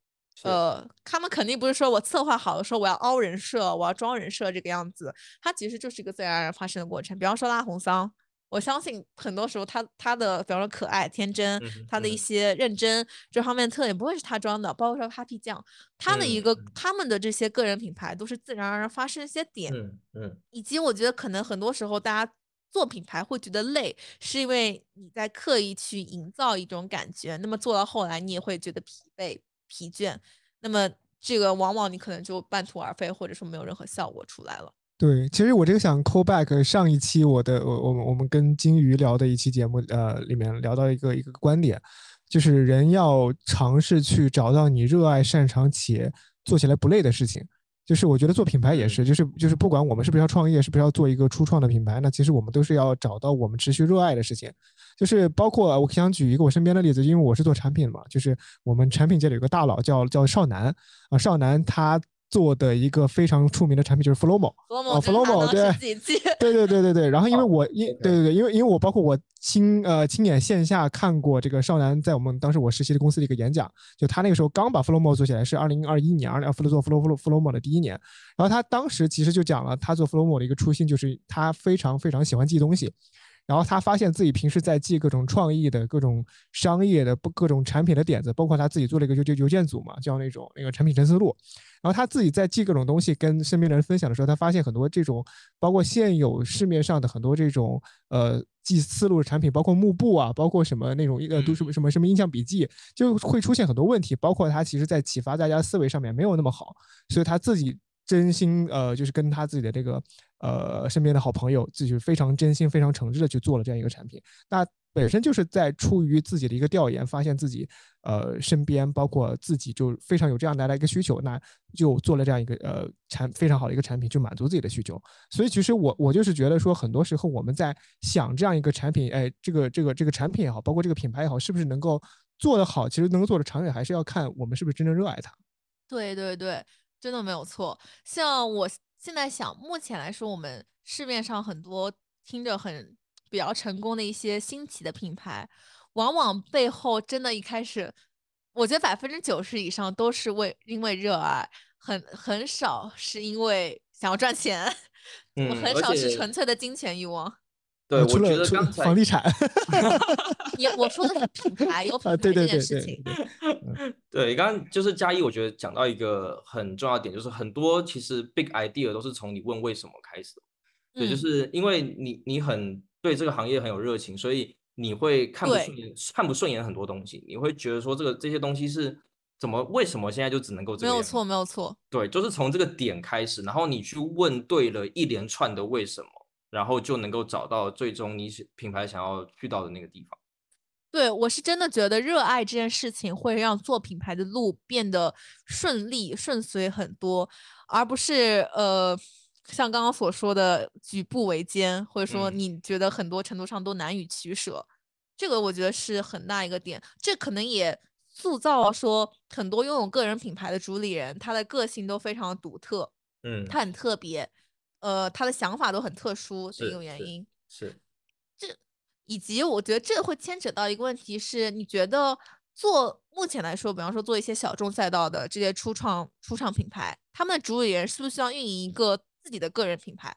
呃，他们肯定不是说我策划好了，说我要凹人设，我要装人设这个样子，它其实就是一个自然而然发生的过程。比方说拉红桑，我相信很多时候他他的，比方说可爱、天真他的一嗯些认真这方面特点不会是他装的，包括说 Papi 酱，他的一个他们的这些个人品牌都是自然而然发生一些点，嗯嗯。以及我觉得可能很多时候大家做品牌会觉得累，是因为你在刻意去营造一种感觉，那么做到后来你也会觉得疲惫、疲倦，那么这个往往你可能就半途而废，或者说没有任何效果出来了。对，其实我这个想 call back 上一期我的我我们我们跟金鱼聊的一期节目，呃，里面聊到一个一个观点，就是人要尝试去找到你热爱、擅长且做起来不累的事情。就是我觉得做品牌也是，就是就是不管我们是不是要创业，是不是要做一个初创的品牌，那其实我们都是要找到我们持续热爱的事情。就是包括我想举一个我身边的例子，因为我是做产品的嘛，就是我们产品界里有个大佬叫叫少南啊，少南他做的一个非常出名的产品就是 Flomo。哦 Flomo Flomo，对 对对对对对，然后因为哦我因对对对，因为因为我包括我亲呃亲眼线下看过这个少南在我们当时我实习的公司的一个演讲，就他那个时候刚把 Flomo 做起来，是二零二一年，二零做 Flow Flow Flomo 的第一年，然后他当时其实就讲了他做 Flomo 的一个初心，就是他非常非常喜欢记东西。然后他发现自己平时在记各种创意的、各种商业的、不各种产品的点子，包括他自己做了一个邮邮邮件组嘛，叫那种那个产品陈思路。然后他自己在记各种东西，跟身边的人分享的时候，他发现很多这种，包括现有市面上的很多这种呃记思路的产品，包括幕布啊，包括什么那种呃都什么什么什么印象笔记，就会出现很多问题。包括他其实在启发大家思维上面没有那么好，所以他自己真心呃就是跟他自己的这个呃身边的好朋友，自己非常真心、非常诚挚的去做了这样一个产品。那本身就是在出于自己的一个调研，发现自己呃身边包括自己就非常有这样的一个需求，那就做了这样一个呃产非常好的一个产品，就满足自己的需求。所以其实我我就是觉得说，很多时候我们在想这样一个产品，哎，这个这个这个产品也好，包括这个品牌也好，是不是能够做得好，其实能够做得长远，还是要看我们是不是真正热爱它。对对对，真的没有错。像我现在想，目前来说，我们市面上很多听着很比较成功的一些新奇的品牌，往往背后真的一开始，我觉得百分之九十以上都是为因为热爱，很很少是因为想要赚钱，我很少是纯粹的金钱欲望。对，呃我觉除了除了得刚才房地产 也我说的是品牌，有 品啊，牌这件事情。对对，对，刚刚就是嘉一，我觉得讲到一个很重要的点，就是很多其实 big idea 都是从你问为什么开始的。对，就嗯是因为你你很对这个行业很有热情，所以你会看不对顺眼，看不顺眼很多东西，你会觉得说这个这些东西是怎么为什么现在就只能够这个样子没有错，没有错。对，就是从这个点开始，然后你去问对了一连串的为什么，然后就能够找到最终你想品牌想要去到的那个地方。对，我是真的觉得热爱这件事情会让做品牌的路变得顺利、顺遂很多，而不是呃，像刚刚所说的举步维艰，或者说嗯你觉得很多程度上都难以取舍。这个我觉得是很大一个点，这可能也塑造了说很多拥有个人品牌的主理人，他的个性都非常的独特，嗯，他很特别，呃，他的想法都很特殊的一是是个原因。是。这以及我觉得这会牵扯到一个问题是，你觉得做目前来说，比方说做一些小众赛道的这些初创初创品牌，他们的主理人是不是需要运营一个自己的个人品牌？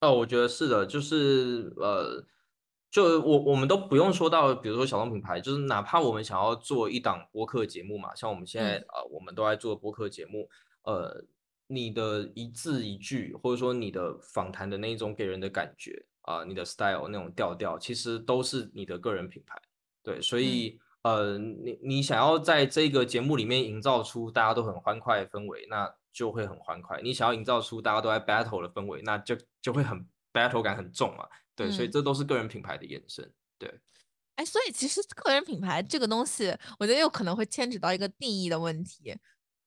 哦，我觉得是的，就是呃，就我我们都不用说到，比如说小众品牌，就是哪怕我们想要做一档播客节目嘛，像我们现在、嗯呃，我们都在做播客节目，呃，你的一字一句，或者说你的访谈的那一种给人的感觉啊、你的 style 那种调调，其实都是你的个人品牌。对，所以、呃，你你想要在这个节目里面营造出大家都很欢快的氛围，那就会很欢快；你想要营造出大家都在 battle 的氛围，那就就会很 battle 感很重嘛。对，所以嗯这都是个人品牌的延伸。对，哎，所以其实个人品牌这个东西，我觉得有可能会牵扯到一个定义的问题，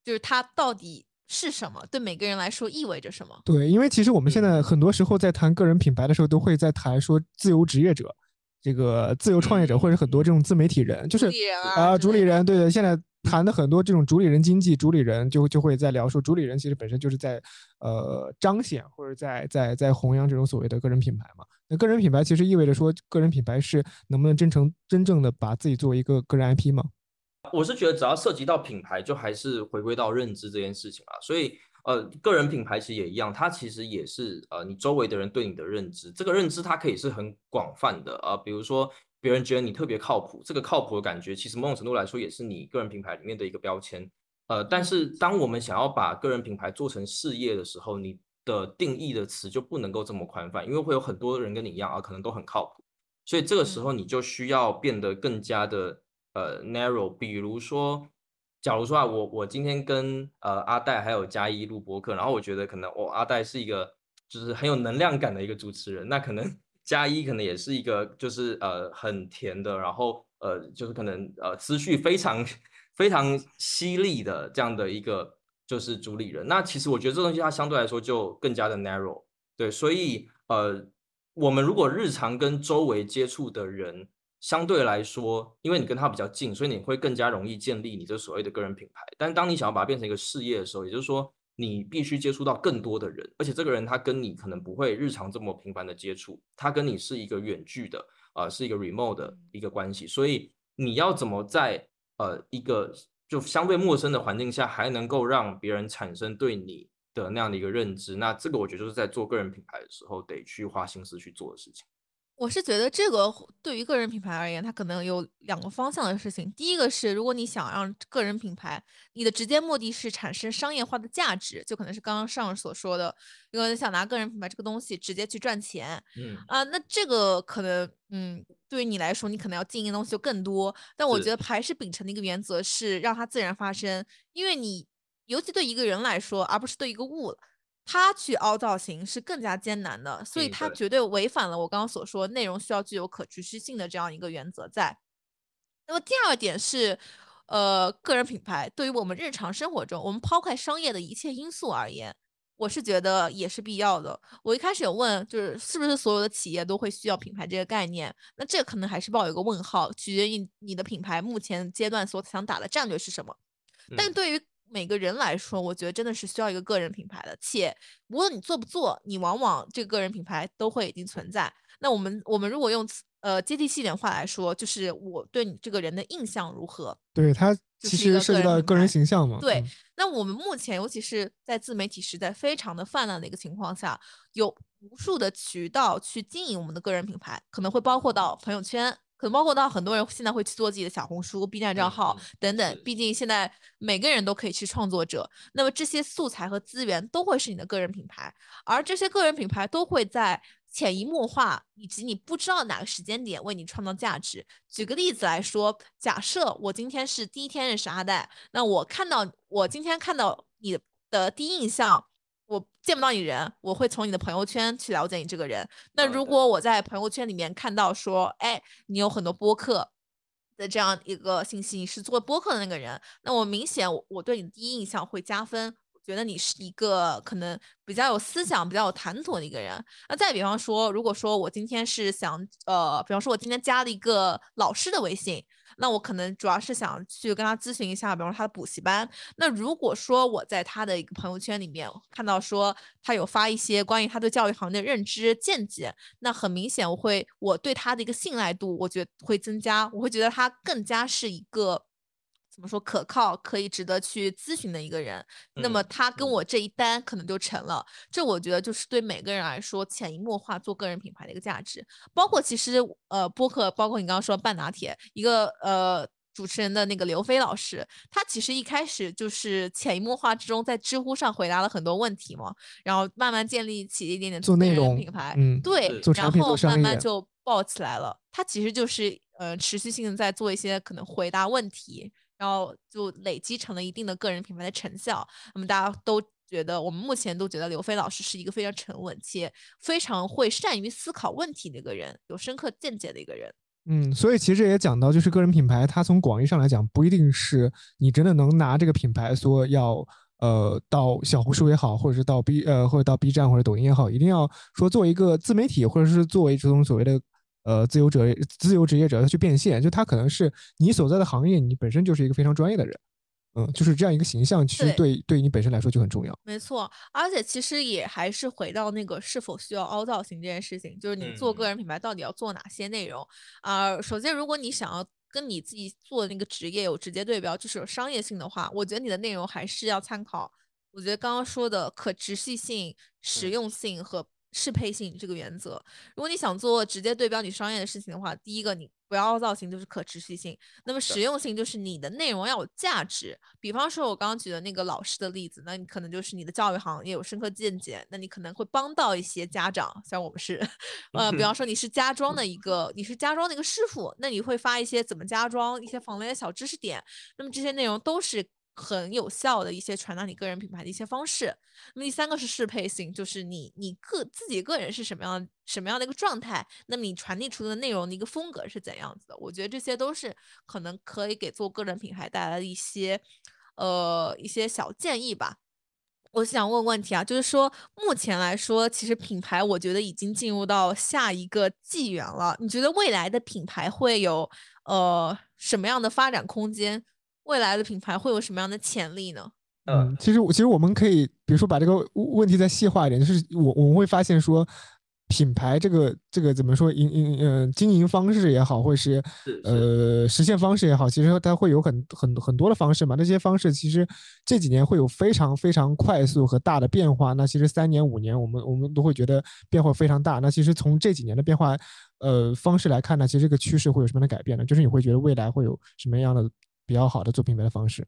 就是它到底是什么，对每个人来说意味着什么。对，因为其实我们现嗯在很多时候在谈个人品牌的时候，都会在谈说自由职业者、这个自由创业者，或者很多这种自媒体人，就是啊主理人，对对，现在谈的很多这种主理人经济，主理人就就会在聊说，主理人其实本身就是在呃彰显或者在在在弘扬这种所谓的个人品牌嘛。那个人品牌其实意味着说，个人品牌是能不能真诚真正的把自己作为一个个人 IP 嘛？我是觉得只要涉及到品牌，就还是回归到认知这件事情啊。所以呃，个人品牌其实也一样，它其实也是呃你周围的人对你的认知，这个认知它可以是很广泛的啊、比如说别人觉得你特别靠谱，这个靠谱的感觉，其实某种程度来说也是你个人品牌里面的一个标签。呃，但是当我们想要把个人品牌做成事业的时候，你的定义的词就不能够这么宽泛，因为会有很多人跟你一样啊，可能都很靠谱，所以这个时候你就需要变得更加的呃 narrow。比如说，假如说啊，我我今天跟呃阿戴还有嘉一录播客，然后我觉得可能哦阿戴是一个就是很有能量感的一个主持人，那可能 嘉一可能也是一个就是呃很甜的，然后呃就是可能呃思绪非常非常犀利的这样的一个就是主理人。那其实我觉得这东西它相对来说就更加的 narrow，对，所以呃我们如果日常跟周围接触的人。相对来说，因为你跟他比较近，所以你会更加容易建立你这所谓的个人品牌。但当你想要把它变成一个事业的时候，也就是说，你必须接触到更多的人，而且这个人他跟你可能不会日常这么频繁的接触，他跟你是一个远距的，呃，是一个 remote 的一个关系。所以你要怎么在呃一个就相对陌生的环境下，还能够让别人产生对你的那样的一个认知？那这个我觉得就是在做个人品牌的时候得去花心思去做的事情。我是觉得这个对于个人品牌而言，它可能有两个方向的事情。第一个是，如果你想让个人品牌，你的直接目的是产生商业化的价值，就可能是刚刚上所说的，如果你想拿个人品牌这个东西直接去赚钱嗯，啊，那这个可能，嗯，对于你来说，你可能要经营的东西就更多。但我觉得还是秉承的一个原则是让它自然发生，因为你尤其对一个人来说，而不是对一个物。他去凹造型是更加艰难的，所以他绝对违反了我刚刚所说内容需要具有可持续性的这样一个原则在。那么第二点是，呃，个人品牌对于我们日常生活中，我们抛开商业的一切因素而言，我是觉得也是必要的。我一开始有问，就是是不是所有的企业都会需要品牌这个概念？那这可能还是抱有一个问号，取决于你的品牌目前阶段所想打的战略是什么。但嗯对于每个人来说，我觉得真的是需要一个个人品牌的，且无论你做不做，你往往这个个人品牌都会已经存在。那我们我们如果用呃接地气一点话来说，就是我对你这个人的印象如何？对，他其实涉及到个人形象嘛。对嗯那我们目前，尤其是在自媒体时代非常的泛滥的一个情况下，有无数的渠道去经营我们的个人品牌，可能会包括到朋友圈，可能包括到很多人现在会去做自己的小红书、B 站账嗯号嗯等等。毕竟现在每个人都可以去创作者，那么这些素材和资源都会是你的个人品牌，而这些个人品牌都会在潜移默化，以及你不知道哪个时间点为你创造价值。举个例子来说，假设我今天是第一天认识阿黛，那我看到我今天看到你的第一印象，我见不到你人，我会从你的朋友圈去了解你这个人。那如果我在朋友圈里面看到说，哎，你有很多播客的这样一个信息，你是做播客的那个人，那我明显我对你的第一印象会加分。觉得你是一个可能比较有思想、比较有谈吐的一个人。那再比方说，如果说我今天是想，呃，比方说我今天加了一个老师的微信，那我可能主要是想去跟他咨询一下，比方说他的补习班。那如果说我在他的一个朋友圈里面看到说他有发一些关于他对教育行业的认知见解，那很明显我会我对他的一个信赖度，我觉得会增加，我会觉得他更加是一个。怎么说可靠，可以值得去咨询的一个人，那么他跟我这一单可能就成了。这我觉得就是对每个人来说潜移默化做个人品牌的一个价值。包括其实呃播客，包括你刚刚说半拿铁一个呃主持人的那个刘飞老师，他其实一开始就是潜移默化之中在知乎上回答了很多问题嘛，然后慢慢建立起一点点做内容品牌，嗯，对，然后慢慢就爆起来了。他其实就是呃持续性的在做一些可能回答问题。然后就累积成了一定的个人品牌的成效。那么大家都觉得，我们目前都觉得刘飞老师是一个非常沉稳且非常会善于思考问题的一个人，有深刻见解的一个人。嗯，所以其实也讲到，就是个人品牌，它从广义上来讲，不一定是你真的能拿这个品牌说要呃到小红书也好，或者是到 B 呃或者到 B 站或者抖音也好，一定要说做一个自媒体，或者是作为这种所谓的。呃，自由者、自由职业者要去变现，就他可能是你所在的行业，你本身就是一个非常专业的人，嗯，就是这样一个形象，其实对对于你本身来说就很重要。没错，而且其实也还是回到那个是否需要凹造型这件事情，就是你做个人品牌到底要做哪些内容啊？首先，如果你想要跟你自己做的那个职业有直接对标，就是有商业性的话，我觉得你的内容还是要参考，我觉得刚刚说的可持续性、实用性和。适配性这个原则，如果你想做直接对标你商业的事情的话，第一个你不要造型，就是可持续性。那么实用性就是你的内容要有价值。比方说，我刚刚举的那个老师的例子，那你可能就是你的教育行业有深刻见解，那你可能会帮到一些家长，像我们是，呃，比方说你是家装的一个，你是家装的一个师傅，那你会发一些怎么家装，一些防雷的小知识点，那么这些内容都是。很有效的一些传达你个人品牌的一些方式。那么第三个是适配性，就是你你个自己个人是什么样什么样的一个状态，那么你传递出的内容的一个风格是怎样子的？我觉得这些都是可能可以给做个人品牌带来的一些呃一些小建议吧。我想问问题啊，就是说目前来说，其实品牌我觉得已经进入到下一个纪元了。你觉得未来的品牌会有呃什么样的发展空间？未来的品牌会有什么样的潜力呢？嗯，其实其实我们可以，比如说把这个问题再细化一点，就是我我们会发现说，品牌这个这个怎么说营营嗯经营方式也好，或是呃实现方式也好，其实它会有很很很多的方式嘛。那些方式其实这几年会有非常非常快速和大的变化。那其实三年五年，我们我们都会觉得变化非常大。那其实从这几年的变化呃方式来看呢，其实这个趋势会有什么样的改变呢？就是你会觉得未来会有什么样的？比较好的做品牌的方式，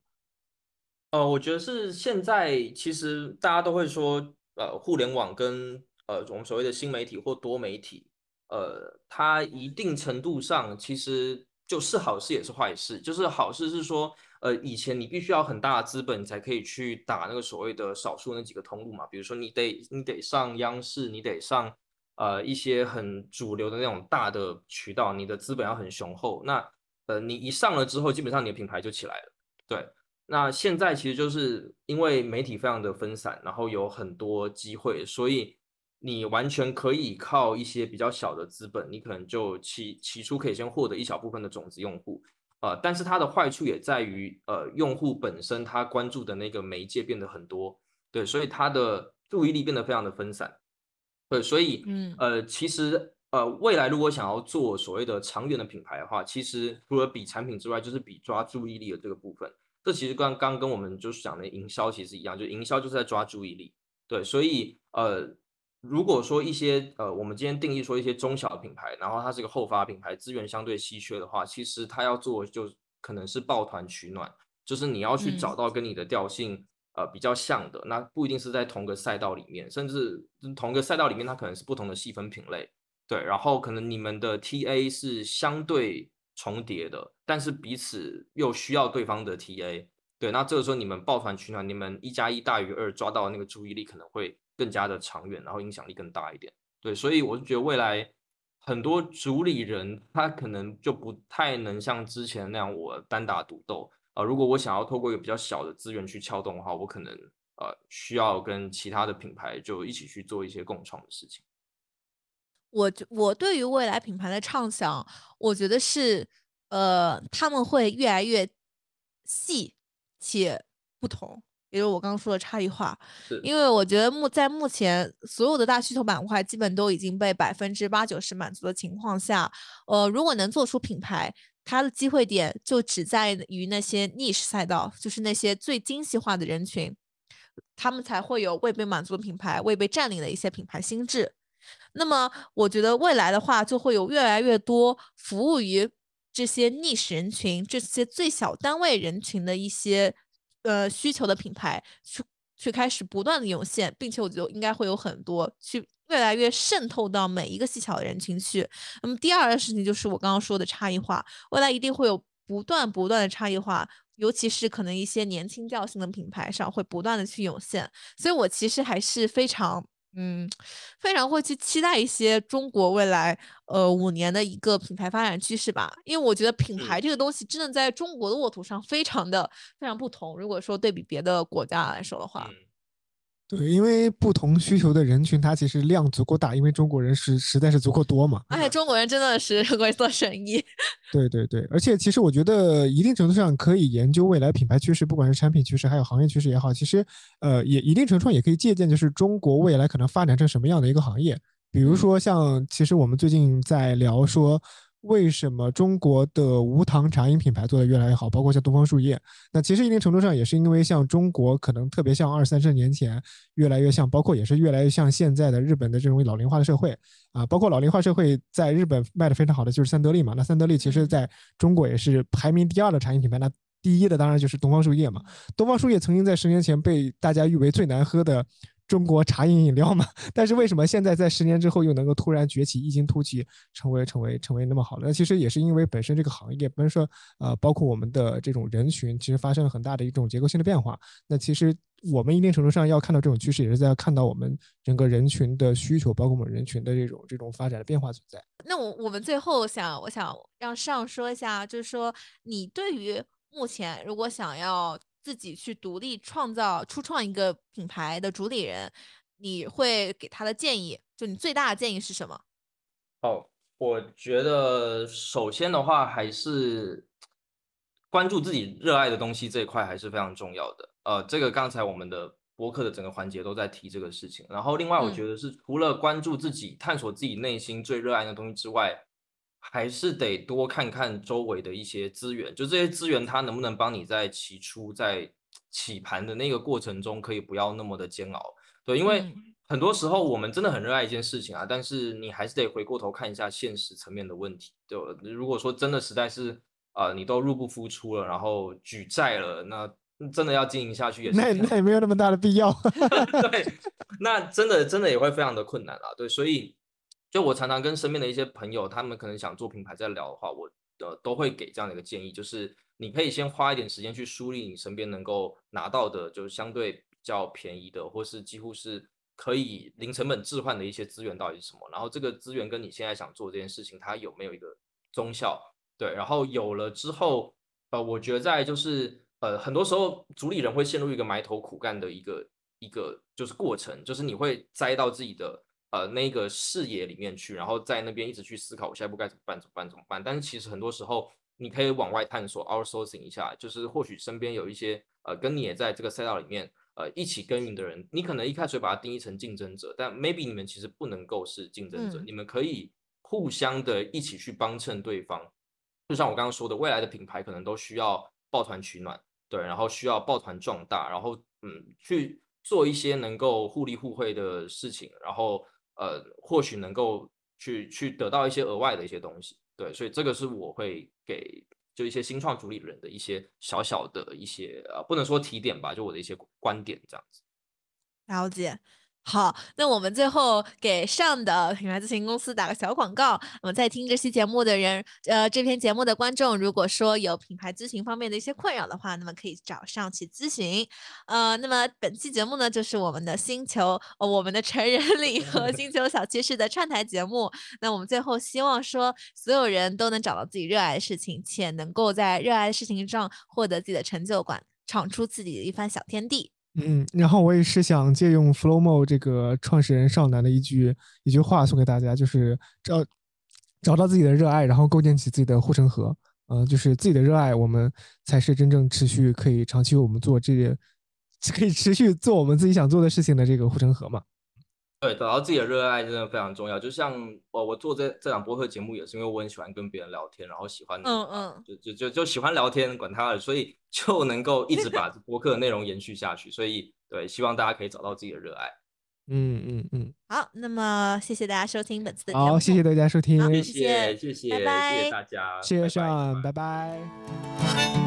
呃，我觉得是现在其实大家都会说，呃，互联网跟呃我们所谓的新媒体或多媒体，呃，它一定程度上其实就是好事也是坏事。就是好事是说，呃，以前你必须要很大的资本才可以去打那个所谓的少数那几个通路嘛，比如说你得你得上央视，你得上呃一些很主流的那种大的渠道，你的资本要很雄厚。那呃，你一上了之后，基本上你的品牌就起来了。对，那现在其实就是因为媒体非常的分散，然后有很多机会，所以你完全可以靠一些比较小的资本，你可能就起起初可以先获得一小部分的种子用户。呃，但是它的坏处也在于，呃，用户本身他关注的那个媒介变得很多，对，所以他的注意力变得非常的分散。对，所以，嗯，呃，其实。呃，未来如果想要做所谓的长远的品牌的话，其实除了比产品之外，就是比抓注意力的这个部分。这其实刚刚跟我们就是讲的营销其实一样，就营销就是在抓注意力。对，所以呃，如果说一些呃，我们今天定义说一些中小的品牌，然后它是一个后发品牌，资源相对稀缺的话，其实它要做就可能是抱团取暖，就是你要去找到跟你的调性呃比较像的，那不一定是在同个赛道里面，甚至同个赛道里面它可能是不同的细分品类，对，然后可能你们的 TA 是相对重叠的，但是彼此又需要对方的 TA，对，那这个时候你们抱团取暖，你们一加一大于二，抓到那个注意力可能会更加的长远，然后影响力更大一点，对，所以我就觉得未来。很多主理人他可能就不太能像之前那样我单打独斗啊。如果我想要透过一个比较小的资源去撬动的话，我可能呃需要跟其他的品牌就一起去做一些共创的事情。我我对于未来品牌的畅想，我觉得是呃他们会越来越细且不同。也就是我刚刚说的差异化，因为我觉得目在目前所有的大需求板块基本都已经被百分之八九十满足的情况下，呃，如果能做出品牌，它的机会点就只在于那些 niche 赛道，就是那些最精细化的人群，他们才会有未被满足的品牌，未被占领的一些品牌心智。那么，我觉得未来的话，就会有越来越多服务于这些 niche 人群、这些最小单位人群的一些。呃，需求的品牌去去开始不断的涌现，并且我觉得应该会有很多去越来越渗透到每一个细小的人群去。那么第二个事情就是我刚刚说的差异化，未来一定会有不断不断的差异化，尤其是可能一些年轻调性的品牌上会不断的去涌现。所以我其实还是非常。嗯，非常会去期待一些中国未来呃五年的一个品牌发展趋势吧，因为我觉得品牌这个东西真的在中国的沃土上非常的非常不同。如果说对比别的国家来说的话。对，因为不同需求的人群，它其实量足够大，因为中国人是实在是足够多嘛。而且中国人真的是会做生意。对对对，而且其实我觉得一定程度上可以研究未来品牌趋势，不管是产品趋势还有行业趋势也好，其实呃也一定程度上也可以借鉴，就是中国未来可能发展成什么样的一个行业。比如说像，其实我们最近在聊说。为什么中国的无糖茶饮品牌做得越来越好？包括像东方树叶，那其实一定程度上也是因为像中国可能特别像二三十年前，越来越像，包括也是越来越像现在的日本的这种老龄化的社会啊。包括老龄化社会在日本卖的非常好的就是三得利嘛。那三得利其实在中国也是排名第二的茶饮品牌，那第一的当然就是东方树叶嘛。东方树叶曾经在十年前被大家誉为最难喝的。中国茶饮饮料嘛，但是为什么现在在十年之后又能够突然崛起，异军突起，成为成为成为那么好的？那其实也是因为本身这个行业，本身说呃，包括我们的这种人群，其实发生了很大的一种结构性的变化。那其实我们一定程度上要看到这种趋势，也是在看到我们整个人群的需求，包括我们人群的这种这种发展的变化存在。那我我们最后想，我想让上说一下，就是说你对于目前如果想要。自己去独立创造、初创一个品牌的主理人，你会给他的建议，就你最大的建议是什么？哦，我觉得首先的话，还是关注自己热爱的东西这一块还是非常重要的。呃，这个刚才我们的播客的整个环节都在提这个事情。然后另外，我觉得是除了关注自己、探索自己内心最热爱的东西之外。还是得多看看周围的一些资源，就这些资源它能不能帮你在起初在起盘的那个过程中，可以不要那么的煎熬。对，因为很多时候我们真的很热爱一件事情啊，但是你还是得回过头看一下现实层面的问题。对如果说真的实在是啊，你都入不敷出了，然后举债了，那真的要经营下去也是那那也没有那么大的必要。对，那真的真的也会非常的困难啊。对，所以。就我常常跟身边的一些朋友，他们可能想做品牌，在聊的话，我呃都会给这样的一个建议，就是你可以先花一点时间去梳理你身边能够拿到的，就是相对比较便宜的，或是几乎是可以零成本置换的一些资源到底是什么。然后这个资源跟你现在想做这件事情，它有没有一个中效？对，然后有了之后，呃，我觉得在就是呃很多时候主理人会陷入一个埋头苦干的一个一个就是过程，就是你会栽到自己的。呃，那个视野里面去，然后在那边一直去思考，我下一步该怎么办？怎么办？怎么办？但是其实很多时候，你可以往外探索，outsourcing 一下，就是或许身边有一些呃，跟你也在这个赛道里面呃一起耕耘的人，你可能一开始把它定义成竞争者，但 maybe 你们其实不能够是竞争者，你们可以互相的一起去帮衬对方。就像我刚刚说的，未来的品牌可能都需要抱团取暖，对，然后需要抱团壮大，然后嗯，去做一些能够互利互惠的事情，然后。呃，或许能够去去得到一些额外的一些东西，对，所以这个是我会给就一些新创主理人的一些小小的一些呃，不能说提点吧，就我的一些观点这样子。了解。好，那我们最后给上的品牌咨询公司打个小广告。那么在听这期节目的人，呃，这篇节目的观众，如果说有品牌咨询方面的一些困扰的话，那么可以找上去咨询。呃，那么本期节目呢，就是我们的星球，呃，我们的成人 礼和星球小趋势的串台节目。那我们最后希望说，所有人都能找到自己热爱的事情，且能够在热爱的事情上获得自己的成就感，闯出自己的一番小天地。嗯，然后我也是想借用 Flowmo 这个创始人少南的一句一句话送给大家，就是找找到自己的热爱，然后构建起自己的护城河。嗯，就是自己的热爱，我们才是真正持续可以长期为我们做这些，可以持续做我们自己想做的事情的这个护城河嘛。对，找到自己的热爱真的非常重要。就像我，我做这这档播客节目也是因为我很喜欢跟别人聊天，然后喜欢，嗯嗯，就就就就喜欢聊天，管他的，所以 就能够一直把播客的内容延续下去。所以，对，希望大家可以找到自己的热爱。嗯嗯嗯。好，那么谢谢大家收听本次的节目。好，谢谢大家收听，谢谢谢谢，拜谢大家，谢谢上，拜拜。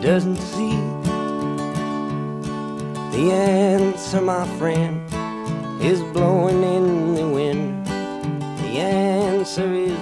doesn't see the answer, my friend, is blowing in the wind. The answer is